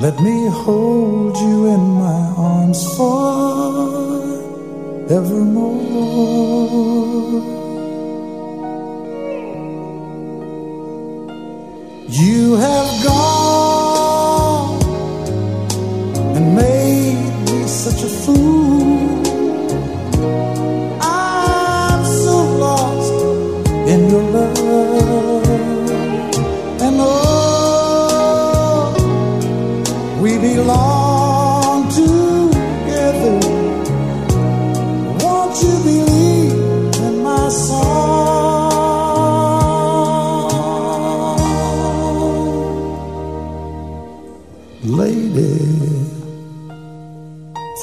Speaker 8: Let me hold you in my arms forevermore. You have gone and made me such a fool.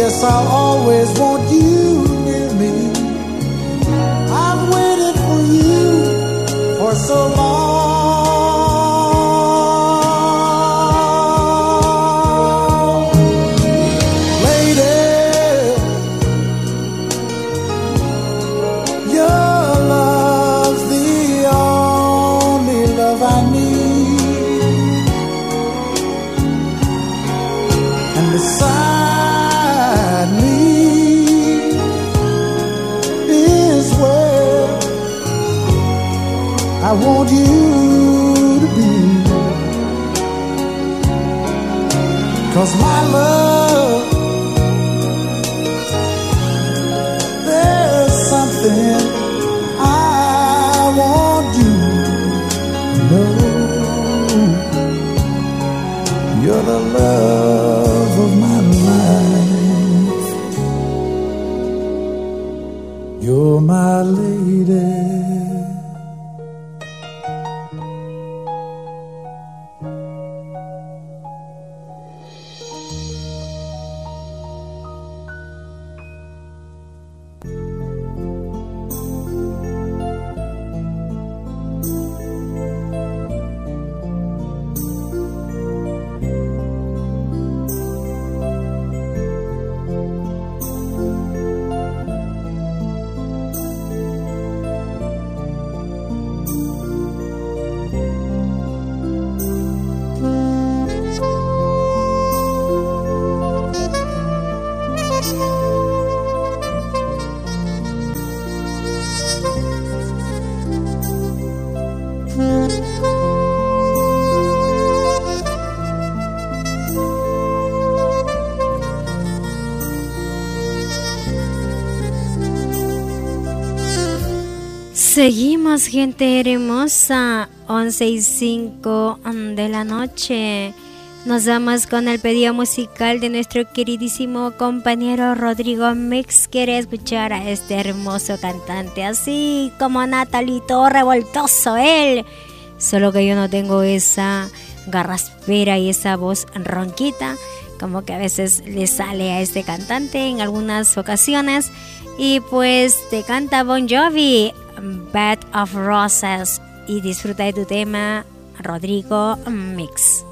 Speaker 8: yes, I'll always want you near me. I've waited for you for so long. My love,
Speaker 7: Seguimos, gente hermosa. 11 y 5 de la noche. Nos vamos con el pedido musical de nuestro queridísimo compañero Rodrigo Mix. Quiere escuchar a este hermoso cantante, así como Natalito, revoltoso él. Solo que yo no tengo esa garraspera y esa voz ronquita, como que a veces le sale a este cantante en algunas ocasiones. Y pues te canta Bon Jovi, Bed of Roses. Y disfruta de tu tema, Rodrigo Mix.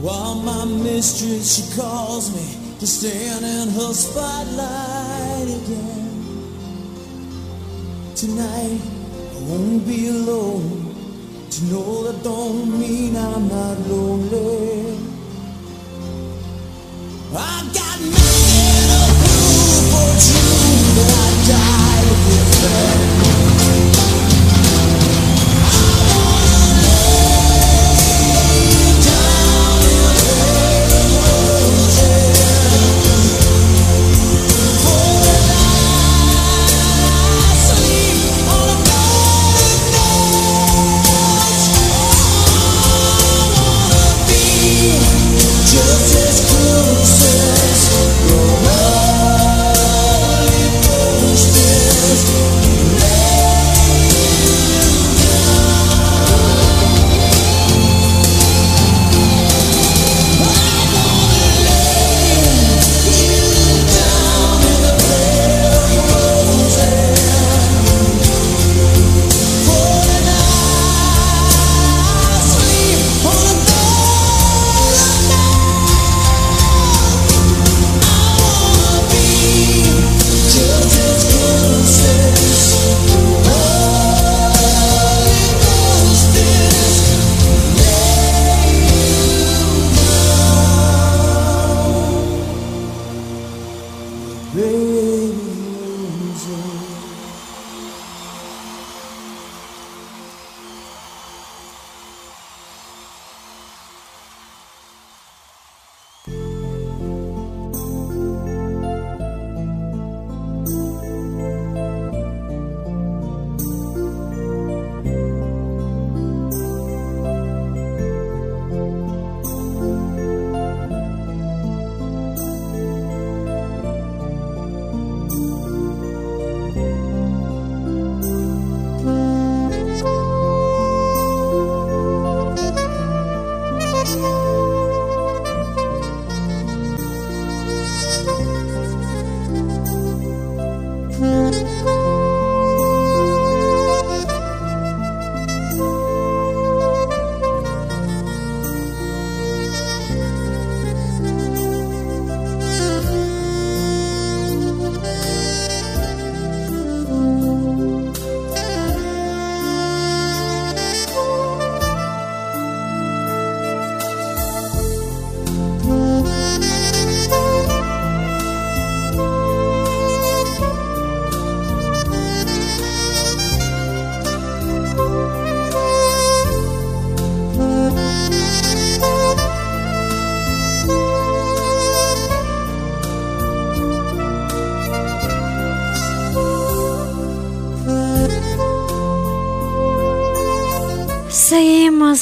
Speaker 2: While my
Speaker 6: mistress, she calls me to stand in her spotlight again. Tonight, I won't be alone. To know that don't mean I'm not lonely. I've got nothing to prove for you, but I die with
Speaker 7: it.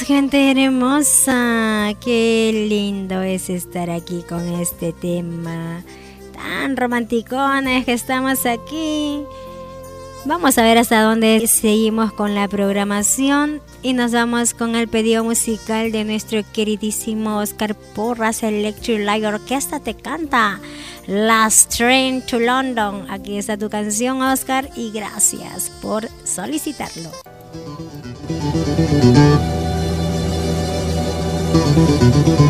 Speaker 7: Gente hermosa. Qué lindo es estar aquí con este tema. Tan romanticones que estamos aquí. Vamos a ver hasta dónde seguimos con la programación y nos vamos con el pedido musical de nuestro queridísimo Oscar Porras Electric Light Orquesta te canta Last Train to London. Aquí está tu canción, Oscar, y gracias por solicitarlo.
Speaker 2: It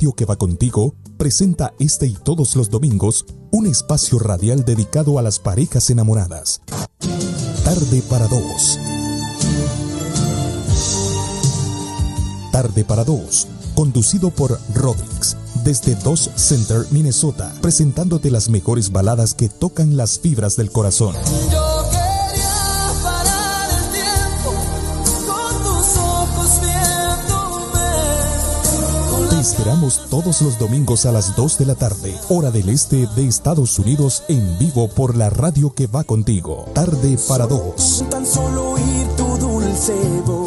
Speaker 10: Que va contigo presenta este y todos los domingos un espacio radial dedicado a las parejas enamoradas. Tarde para dos. Tarde para dos, conducido por Rodrix desde Dos Center, Minnesota, presentándote las mejores baladas que tocan las fibras del corazón. esperamos todos los domingos a las 2 de la tarde, hora del este de Estados Unidos, en vivo por la radio que va contigo. Tarde para dos.
Speaker 14: Tan solo oír tu dulce voz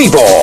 Speaker 10: vivo.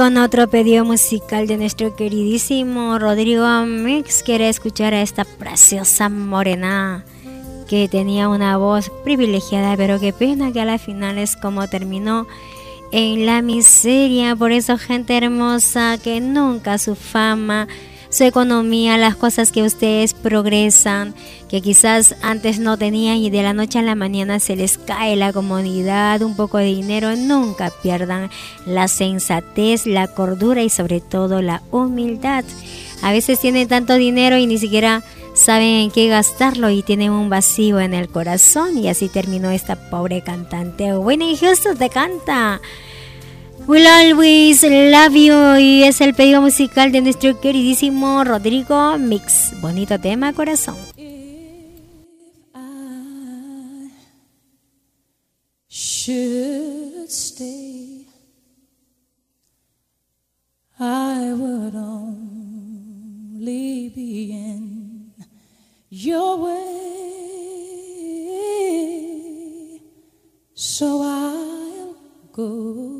Speaker 7: Con otro pedido musical de nuestro queridísimo Rodrigo Mix. Quiere escuchar a esta preciosa morena que tenía una voz privilegiada, pero qué pena que a la final es como terminó en la miseria. Por eso, gente hermosa, que nunca su fama, su economía, las cosas que ustedes progresan, que quizás antes no tenían y de la noche a la mañana se les cae la comodidad, un poco de dinero, nunca pierdan la sensatez, la cordura y sobre todo la humildad. A veces tienen tanto dinero y ni siquiera saben en qué gastarlo y tienen un vacío en el corazón y así terminó esta pobre cantante. Winnie Houston te canta. Will always love you y es el pedido musical de nuestro queridísimo Rodrigo Mix. Bonito tema, corazón.
Speaker 15: I would only in your. So I'll go,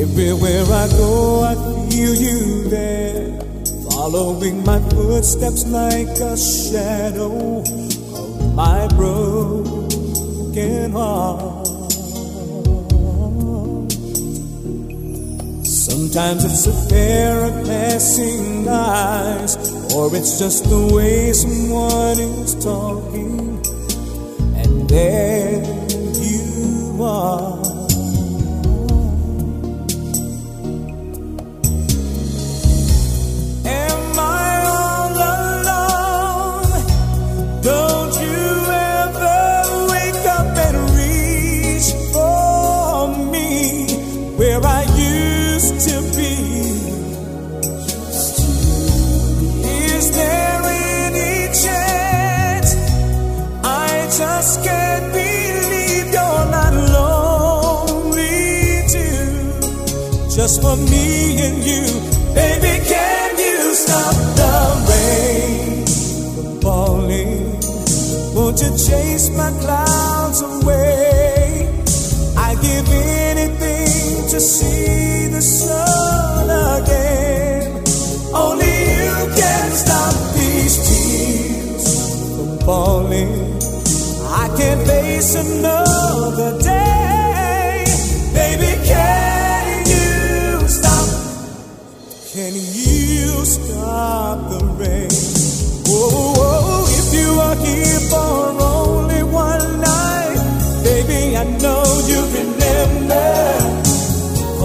Speaker 16: Everywhere I go, I feel you there, following my footsteps like a shadow of my broken heart. Sometimes it's a pair of passing eyes, or it's just the way someone is talking, and there you are. for me and you. Baby, can you stop the rain from falling? Won't you chase my clouds away? I give anything to see the sun again. Only you can stop these tears from falling. I can't face another day.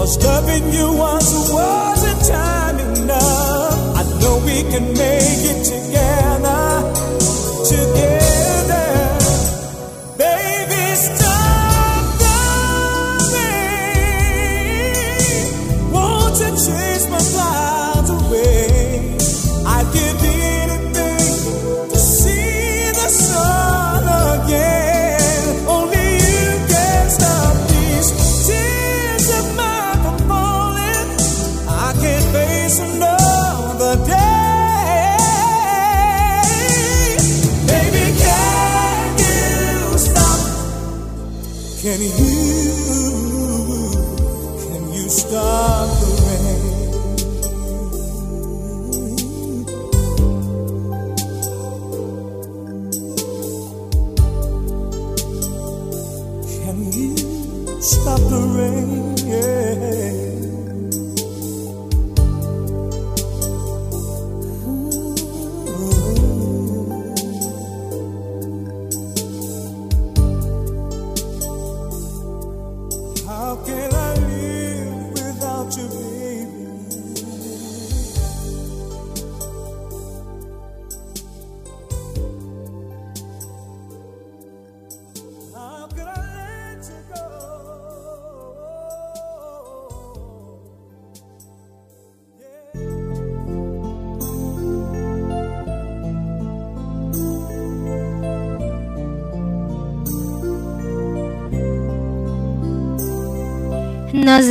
Speaker 16: Cause loving you once wasn't time enough. I know we can make it together. Together.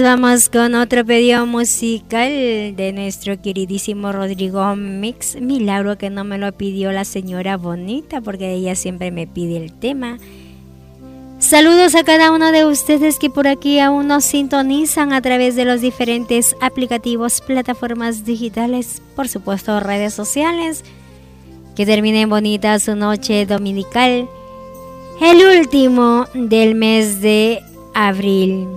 Speaker 7: Vamos con otro pedido musical de nuestro queridísimo Rodrigo Mix. Milagro que no me lo pidió la señora Bonita porque ella siempre me pide el tema. Saludos a cada uno de ustedes que por aquí aún nos sintonizan a través de los diferentes aplicativos, plataformas digitales, por supuesto redes sociales. Que terminen bonita su noche dominical. El último del mes de abril.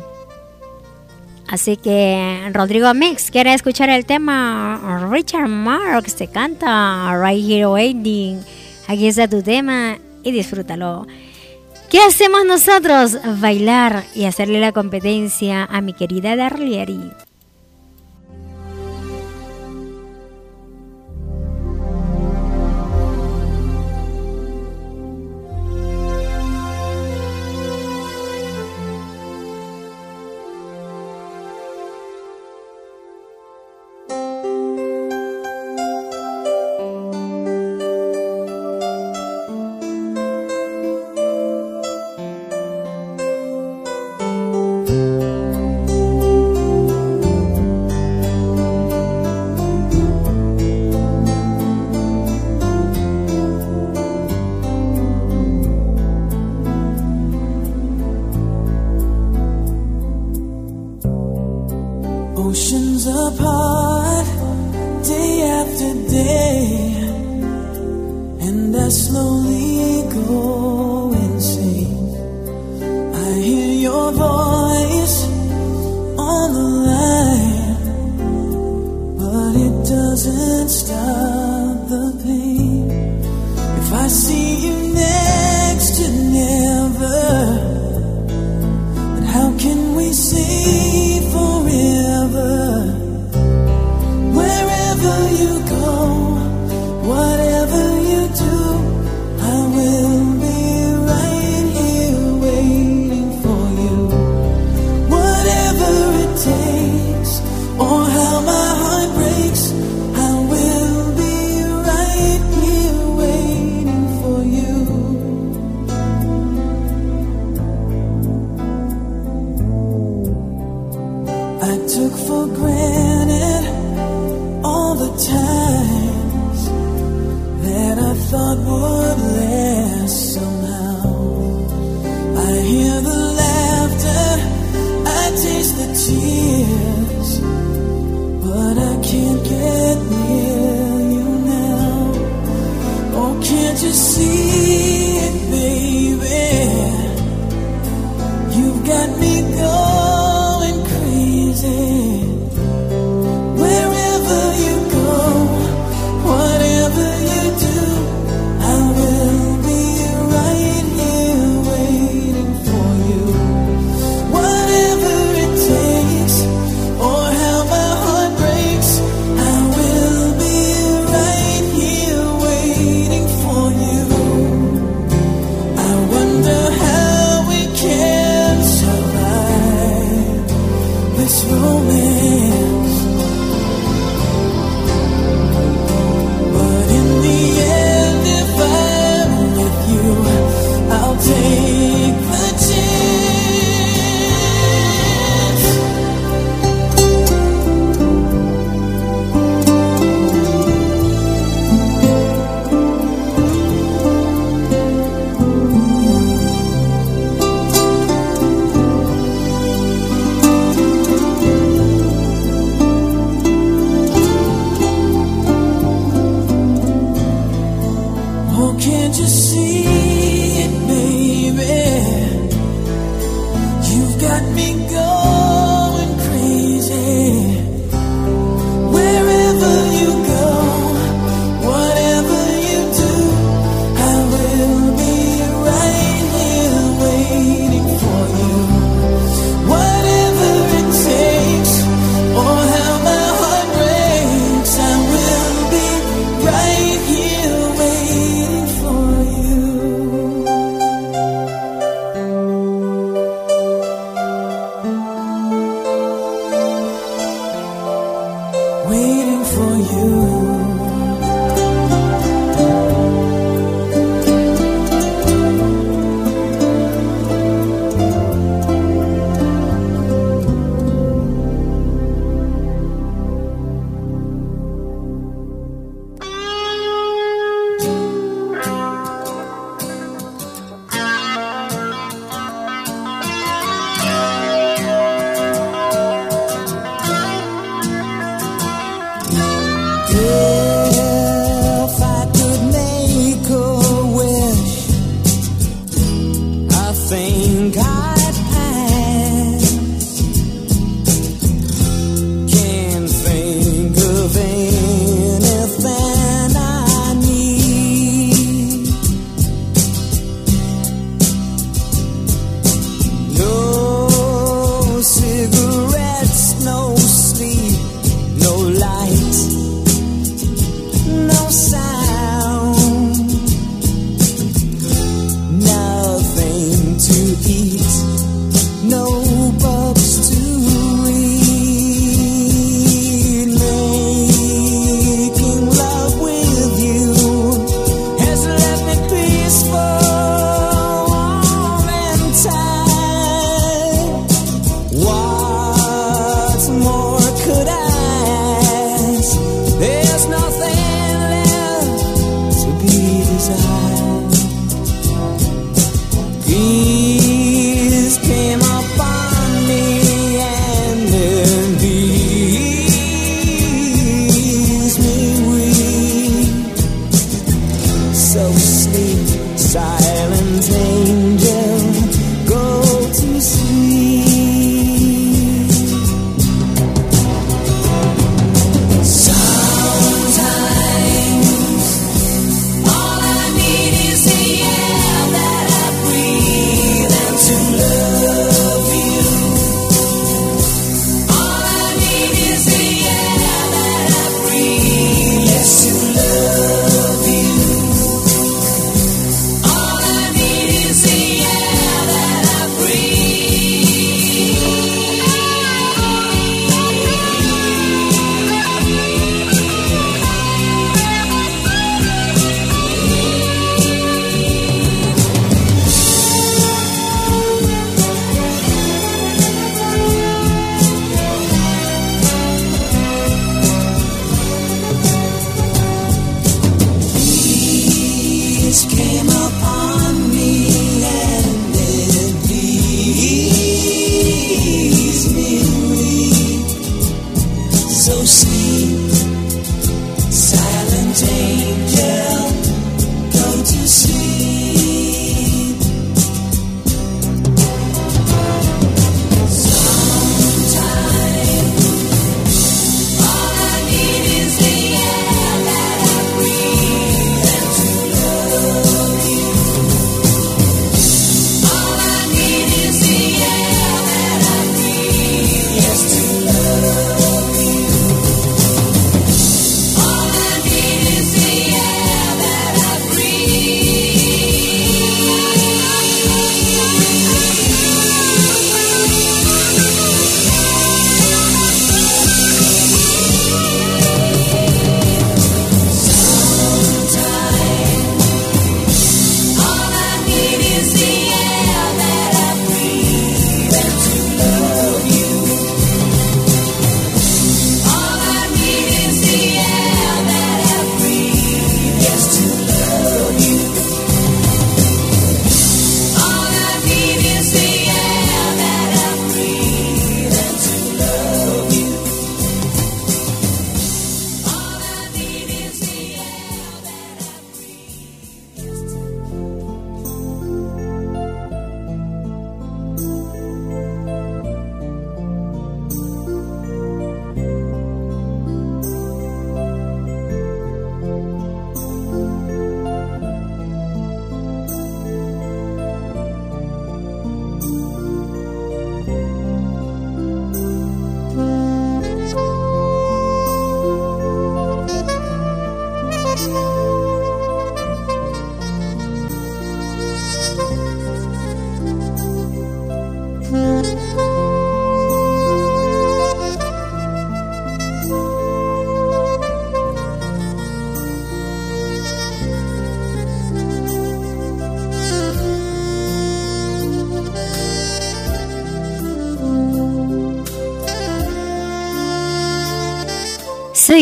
Speaker 7: Así que Rodrigo Mix, ¿quiere escuchar el tema? Richard Marx te canta Right Here Waiting. Aquí está tu tema y disfrútalo. ¿Qué hacemos nosotros? Bailar y hacerle la competencia a mi querida Darlieri.
Speaker 2: you.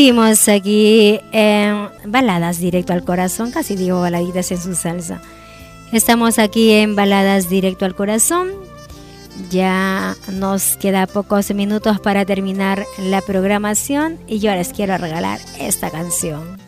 Speaker 12: Seguimos aquí en Baladas Directo al Corazón, casi digo baladitas en su salsa. Estamos aquí en Baladas Directo al Corazón. Ya nos queda pocos minutos para terminar la programación y yo les quiero regalar esta canción.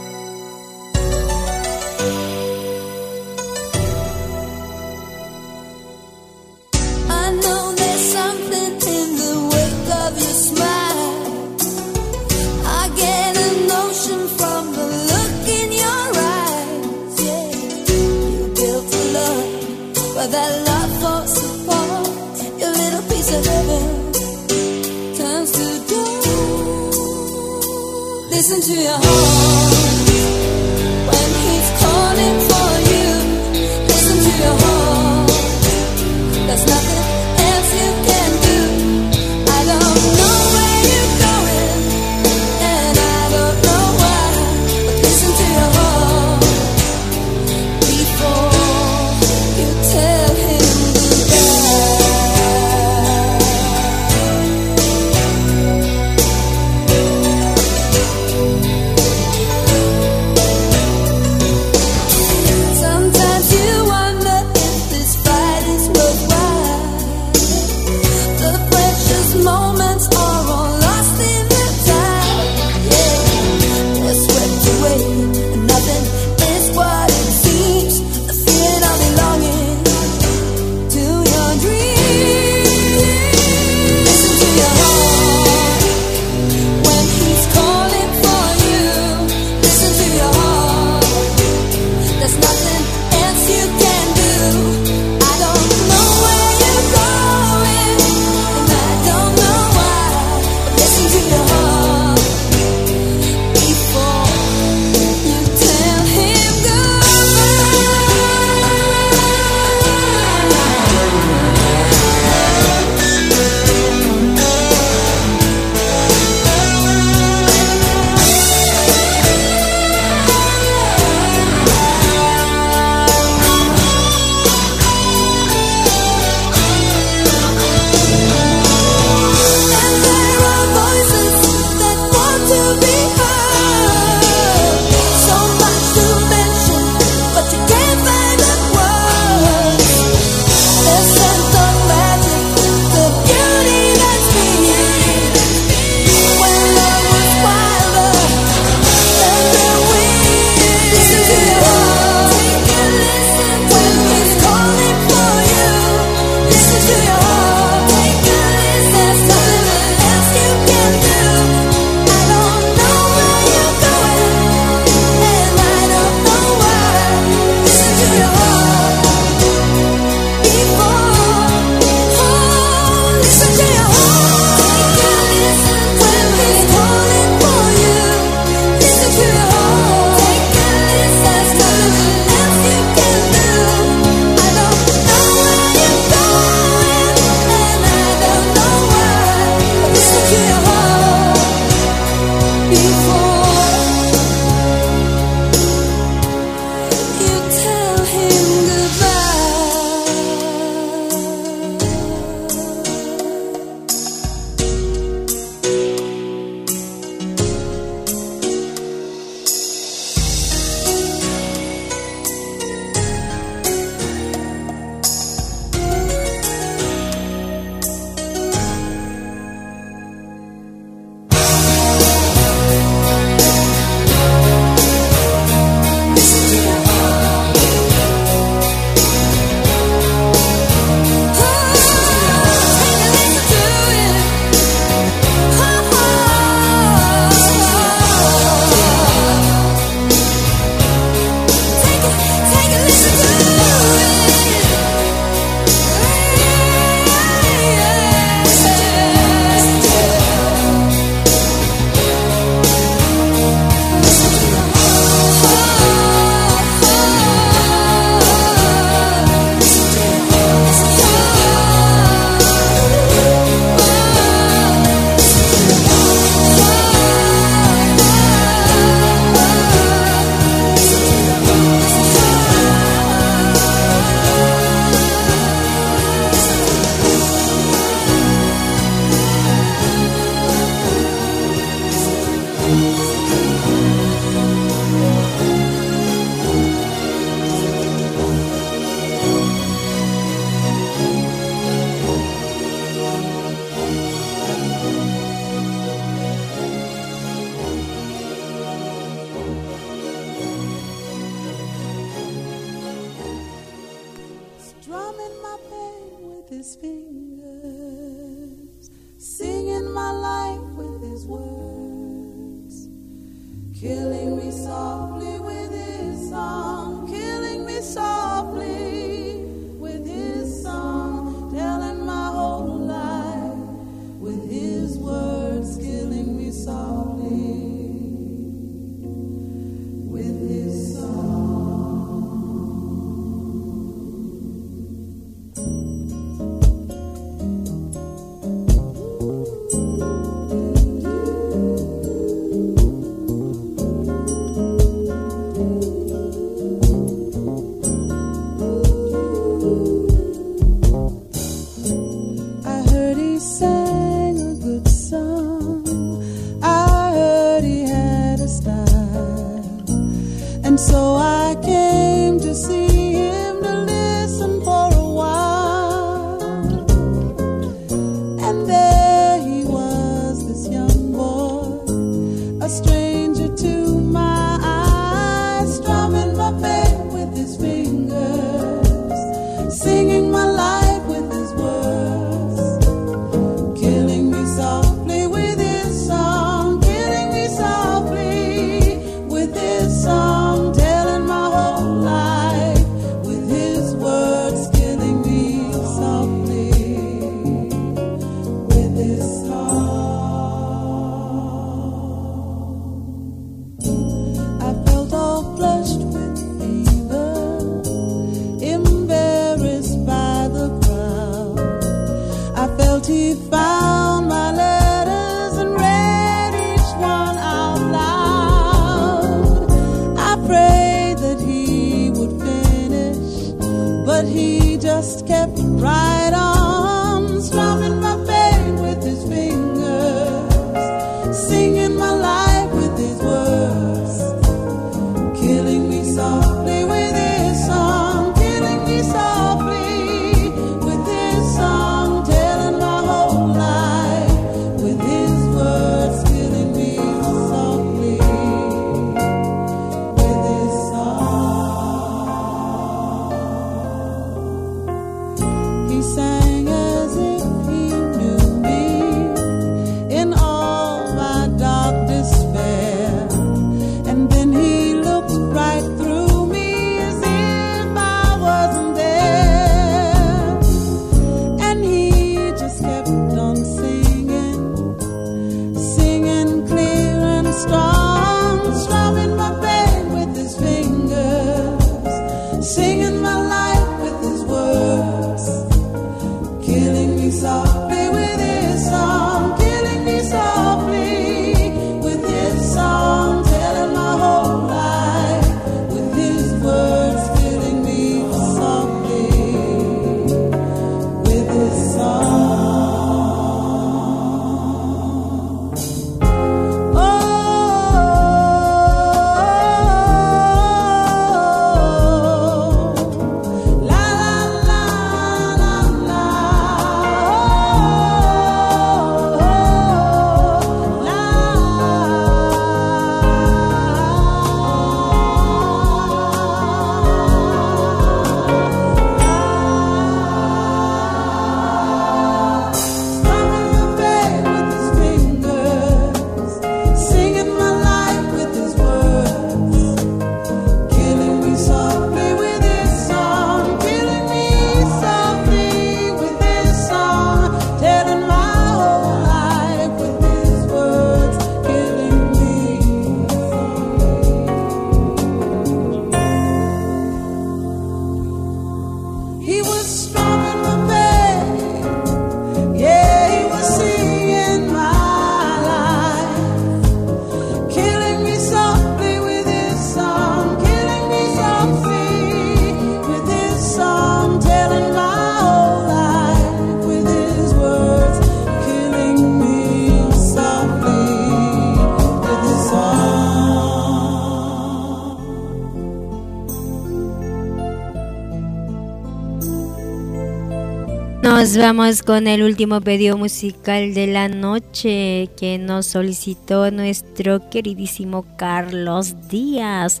Speaker 7: Nos vamos con el último pedido musical de la noche que nos solicitó nuestro queridísimo Carlos Díaz.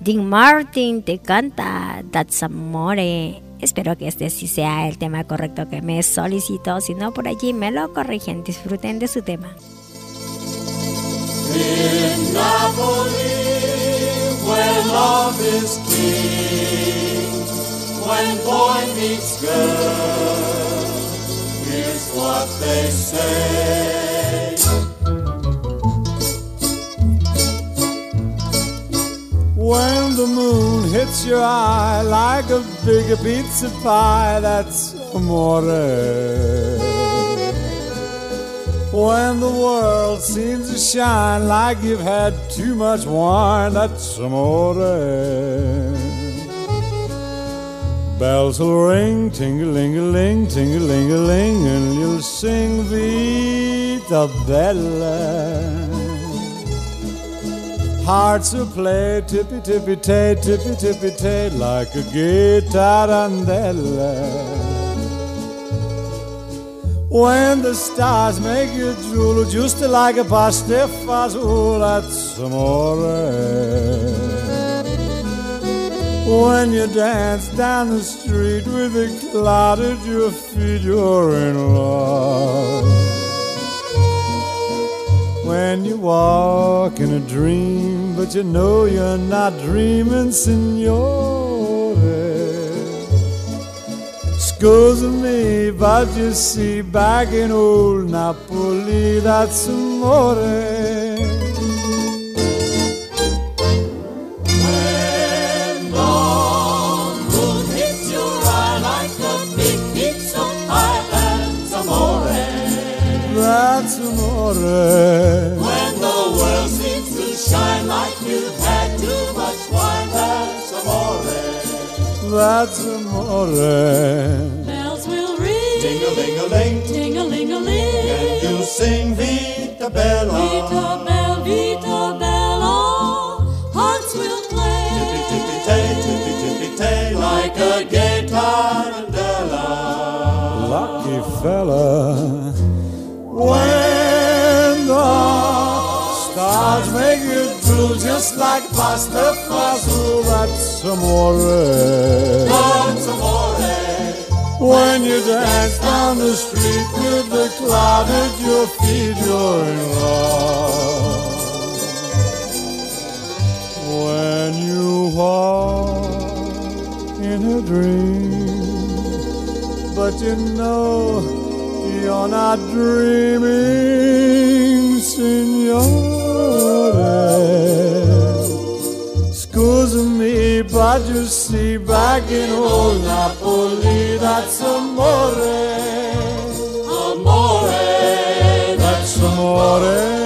Speaker 7: Dean Martin te canta That's Amore. Espero que este sí sea el tema correcto que me solicitó. Si no, por allí me lo corrigen. Disfruten de su tema.
Speaker 5: what they say.
Speaker 17: When the moon hits your eye like a big pizza pie, that's amore. When the world seems to shine like you've had too much wine, that's amore bells will ring, ting-a-ling-a-ling, ting-a-ling-a-ling, and you'll sing Vita Bella. Hearts will play tippy-tippy-tay, tippy-tippy-tay, like a guitar andella. When the stars make you drool, just like a pasta oh, at some more. When you dance down the street with a cloud at your feet, you're in love. When you walk in a dream, but you know you're not dreaming, signore. Excuse me, but you see, back in old Napoli, that's amore. That's amore.
Speaker 12: When the world seems to shine like you've had too much wine, that's amore.
Speaker 17: That's amore.
Speaker 12: Bells will ring,
Speaker 18: Ding-a-ling-a-ling,
Speaker 12: ting-a-ling-a-ling,
Speaker 18: and you'll sing Vita Bella.
Speaker 12: Vita Bella, Vita Bella, hearts will play.
Speaker 18: Tippy tippy tay, tippy tippy tay, like a gay tarantella.
Speaker 17: Lucky fella. When the stars make you drool just like pasta fazool, that's amore.
Speaker 18: That's amore.
Speaker 17: When you dance down the street with the cloud at your feet, you're in love. When you walk in a dream, but you know you're not dreaming, signore. Scusa me, but you see, back in old Napoli, that's amore. Amore, that's amore.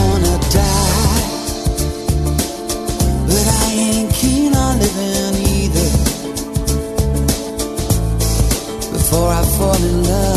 Speaker 2: in love,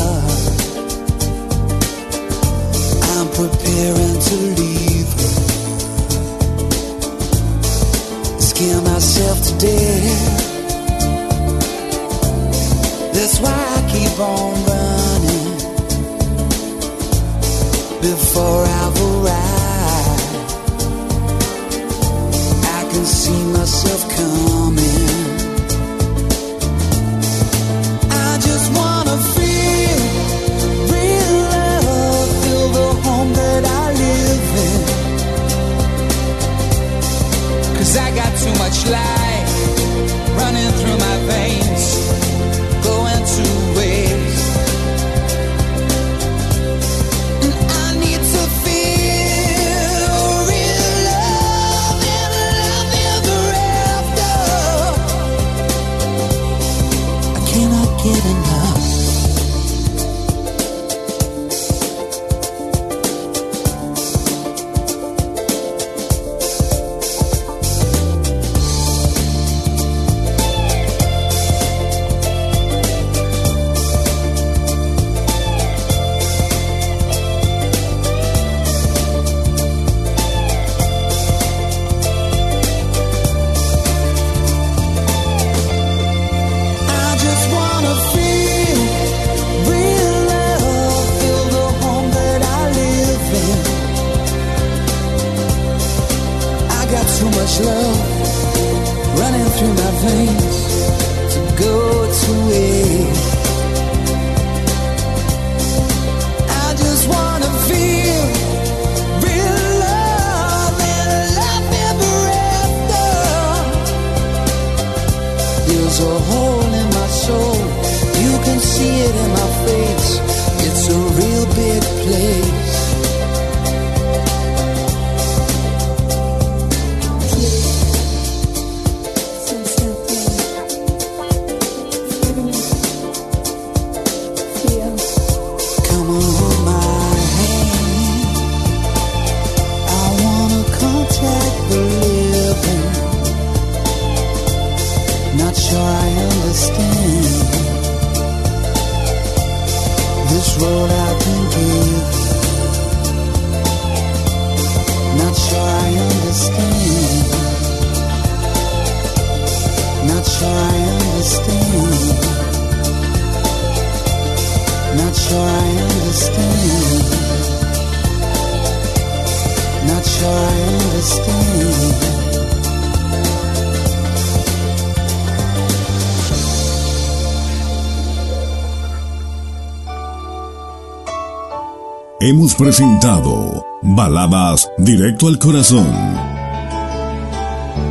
Speaker 1: Presentado Baladas Directo al Corazón.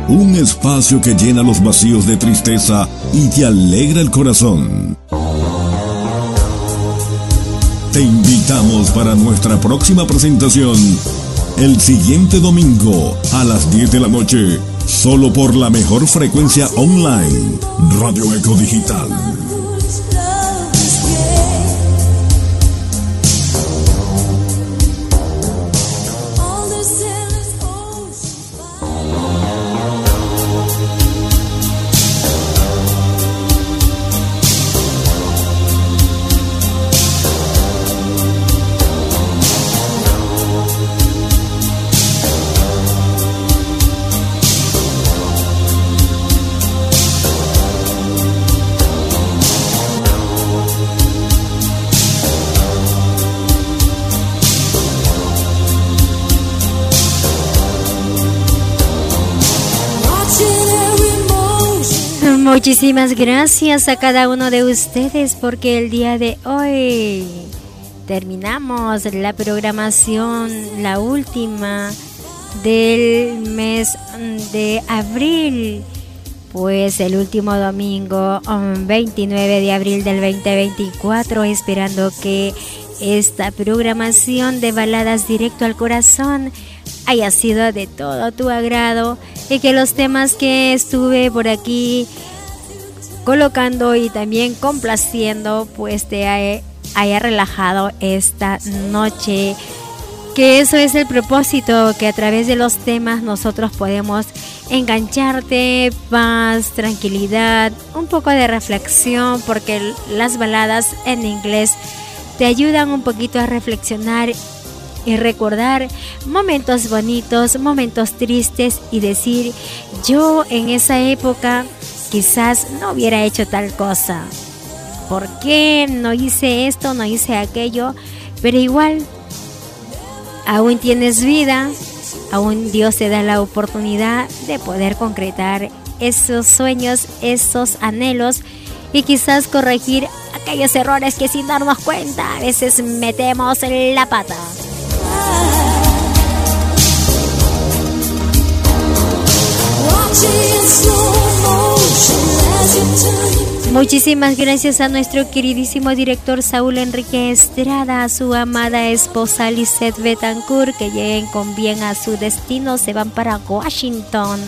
Speaker 1: Un espacio que llena los vacíos de tristeza y te alegra el corazón. Te invitamos para nuestra próxima presentación el siguiente domingo a las 10 de la noche, solo por la mejor frecuencia online, Radio Eco Digital.
Speaker 7: Muchísimas gracias a cada uno de ustedes porque el día de hoy terminamos la programación, la última del mes de abril. Pues el último domingo, um, 29 de abril del 2024, esperando que esta programación de baladas directo al corazón haya sido de todo tu agrado y que los temas que estuve por aquí colocando y también complaciendo pues te haya, relajado esta noche que eso es el propósito que a través de los temas nosotros podemos engancharte paz tranquilidad un poco de reflexión porque las baladas en inglés te ayudan un poquito a reflexionar y recordar momentos bonitos, momentos tristes y decir, yo en esa época quizás no hubiera hecho tal cosa. ¿Por qué no hice esto, no hice aquello? Pero igual, aún tienes vida, aún Dios te da la oportunidad de poder concretar esos sueños, esos anhelos y quizás corregir aquellos errores que sin darnos cuenta a veces metemos la pata.
Speaker 3: Watching.
Speaker 7: Muchísimas gracias a nuestro queridísimo director Saúl Enrique Estrada, a su amada esposa Lisette Betancourt, que lleguen con bien a su destino, se van para Washington.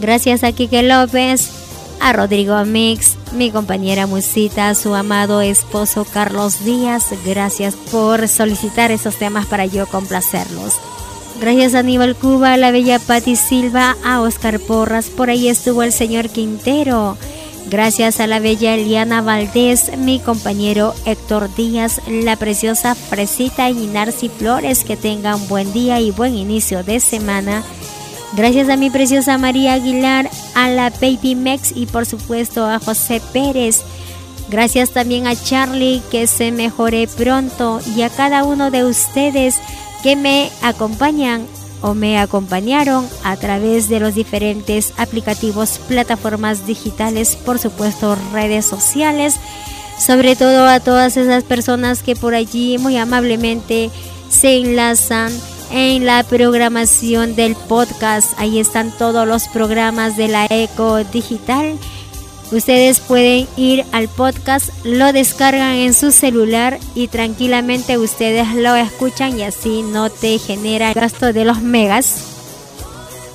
Speaker 7: Gracias a Quique López, a Rodrigo Mix, mi compañera Musita, a su amado esposo Carlos Díaz, gracias por solicitar esos temas para yo complacerlos. Gracias a Aníbal Cuba, a la bella Patti Silva, a Oscar Porras, por ahí estuvo el señor Quintero. Gracias a la bella Eliana Valdés, mi compañero Héctor Díaz, la preciosa Fresita y Narci Flores, que tengan buen día y buen inicio de semana. Gracias a mi preciosa María Aguilar, a la Baby Mex y por supuesto a José Pérez. Gracias también a Charlie, que se mejore pronto y a cada uno de ustedes que me acompañan o me acompañaron a través de los diferentes aplicativos, plataformas digitales, por supuesto redes sociales, sobre todo a todas esas personas que por allí muy amablemente se enlazan en la programación del podcast. Ahí están todos los programas de la Eco Digital. Ustedes pueden ir al podcast, lo descargan en su celular y tranquilamente ustedes lo escuchan y así no te genera gasto de los megas.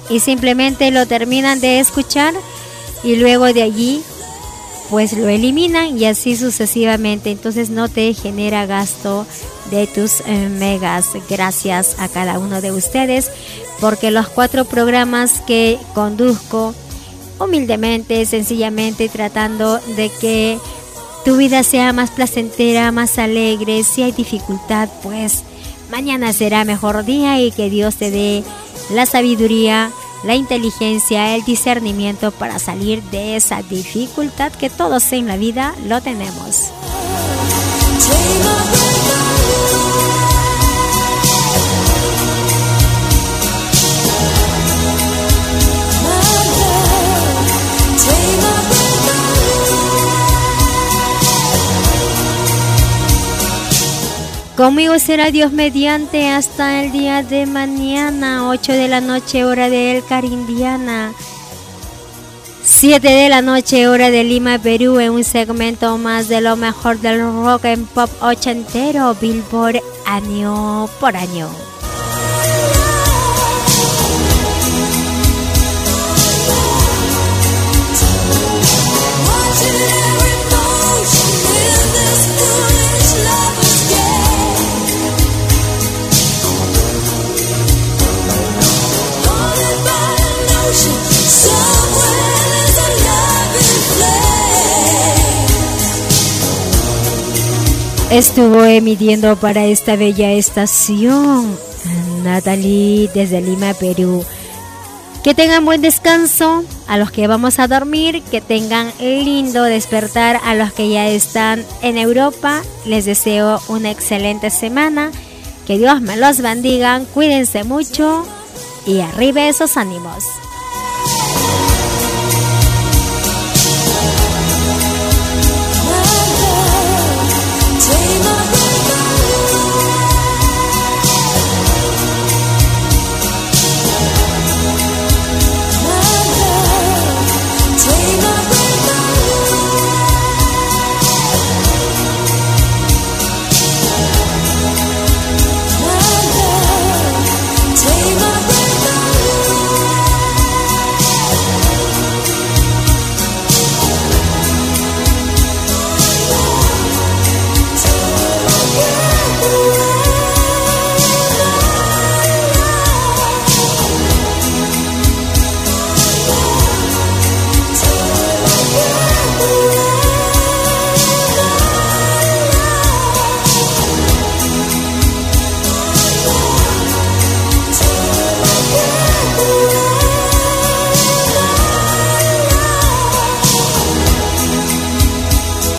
Speaker 7: Y simplemente lo terminan de escuchar y luego de allí pues lo eliminan y así sucesivamente. Entonces no te genera gasto de tus eh, megas. Gracias a cada uno de ustedes porque los cuatro programas que conduzco humildemente, sencillamente tratando de que tu vida sea más placentera, más alegre. Si hay dificultad, pues mañana será mejor día y que Dios te dé la sabiduría, la inteligencia, el discernimiento para salir de esa dificultad que todos en la vida lo tenemos. Conmigo será Dios mediante hasta el día de mañana, 8 de la noche, hora de El Carindiana. 7 de la noche, hora de Lima, Perú, en un segmento más de lo mejor del rock en pop ochentero, Billboard año por año. Estuvo emitiendo para esta bella estación Natalie desde Lima, Perú. Que tengan buen descanso a los que vamos a dormir, que tengan lindo despertar a los que ya están en Europa. Les deseo una excelente semana. Que Dios me los bendiga, cuídense mucho y arriba esos ánimos.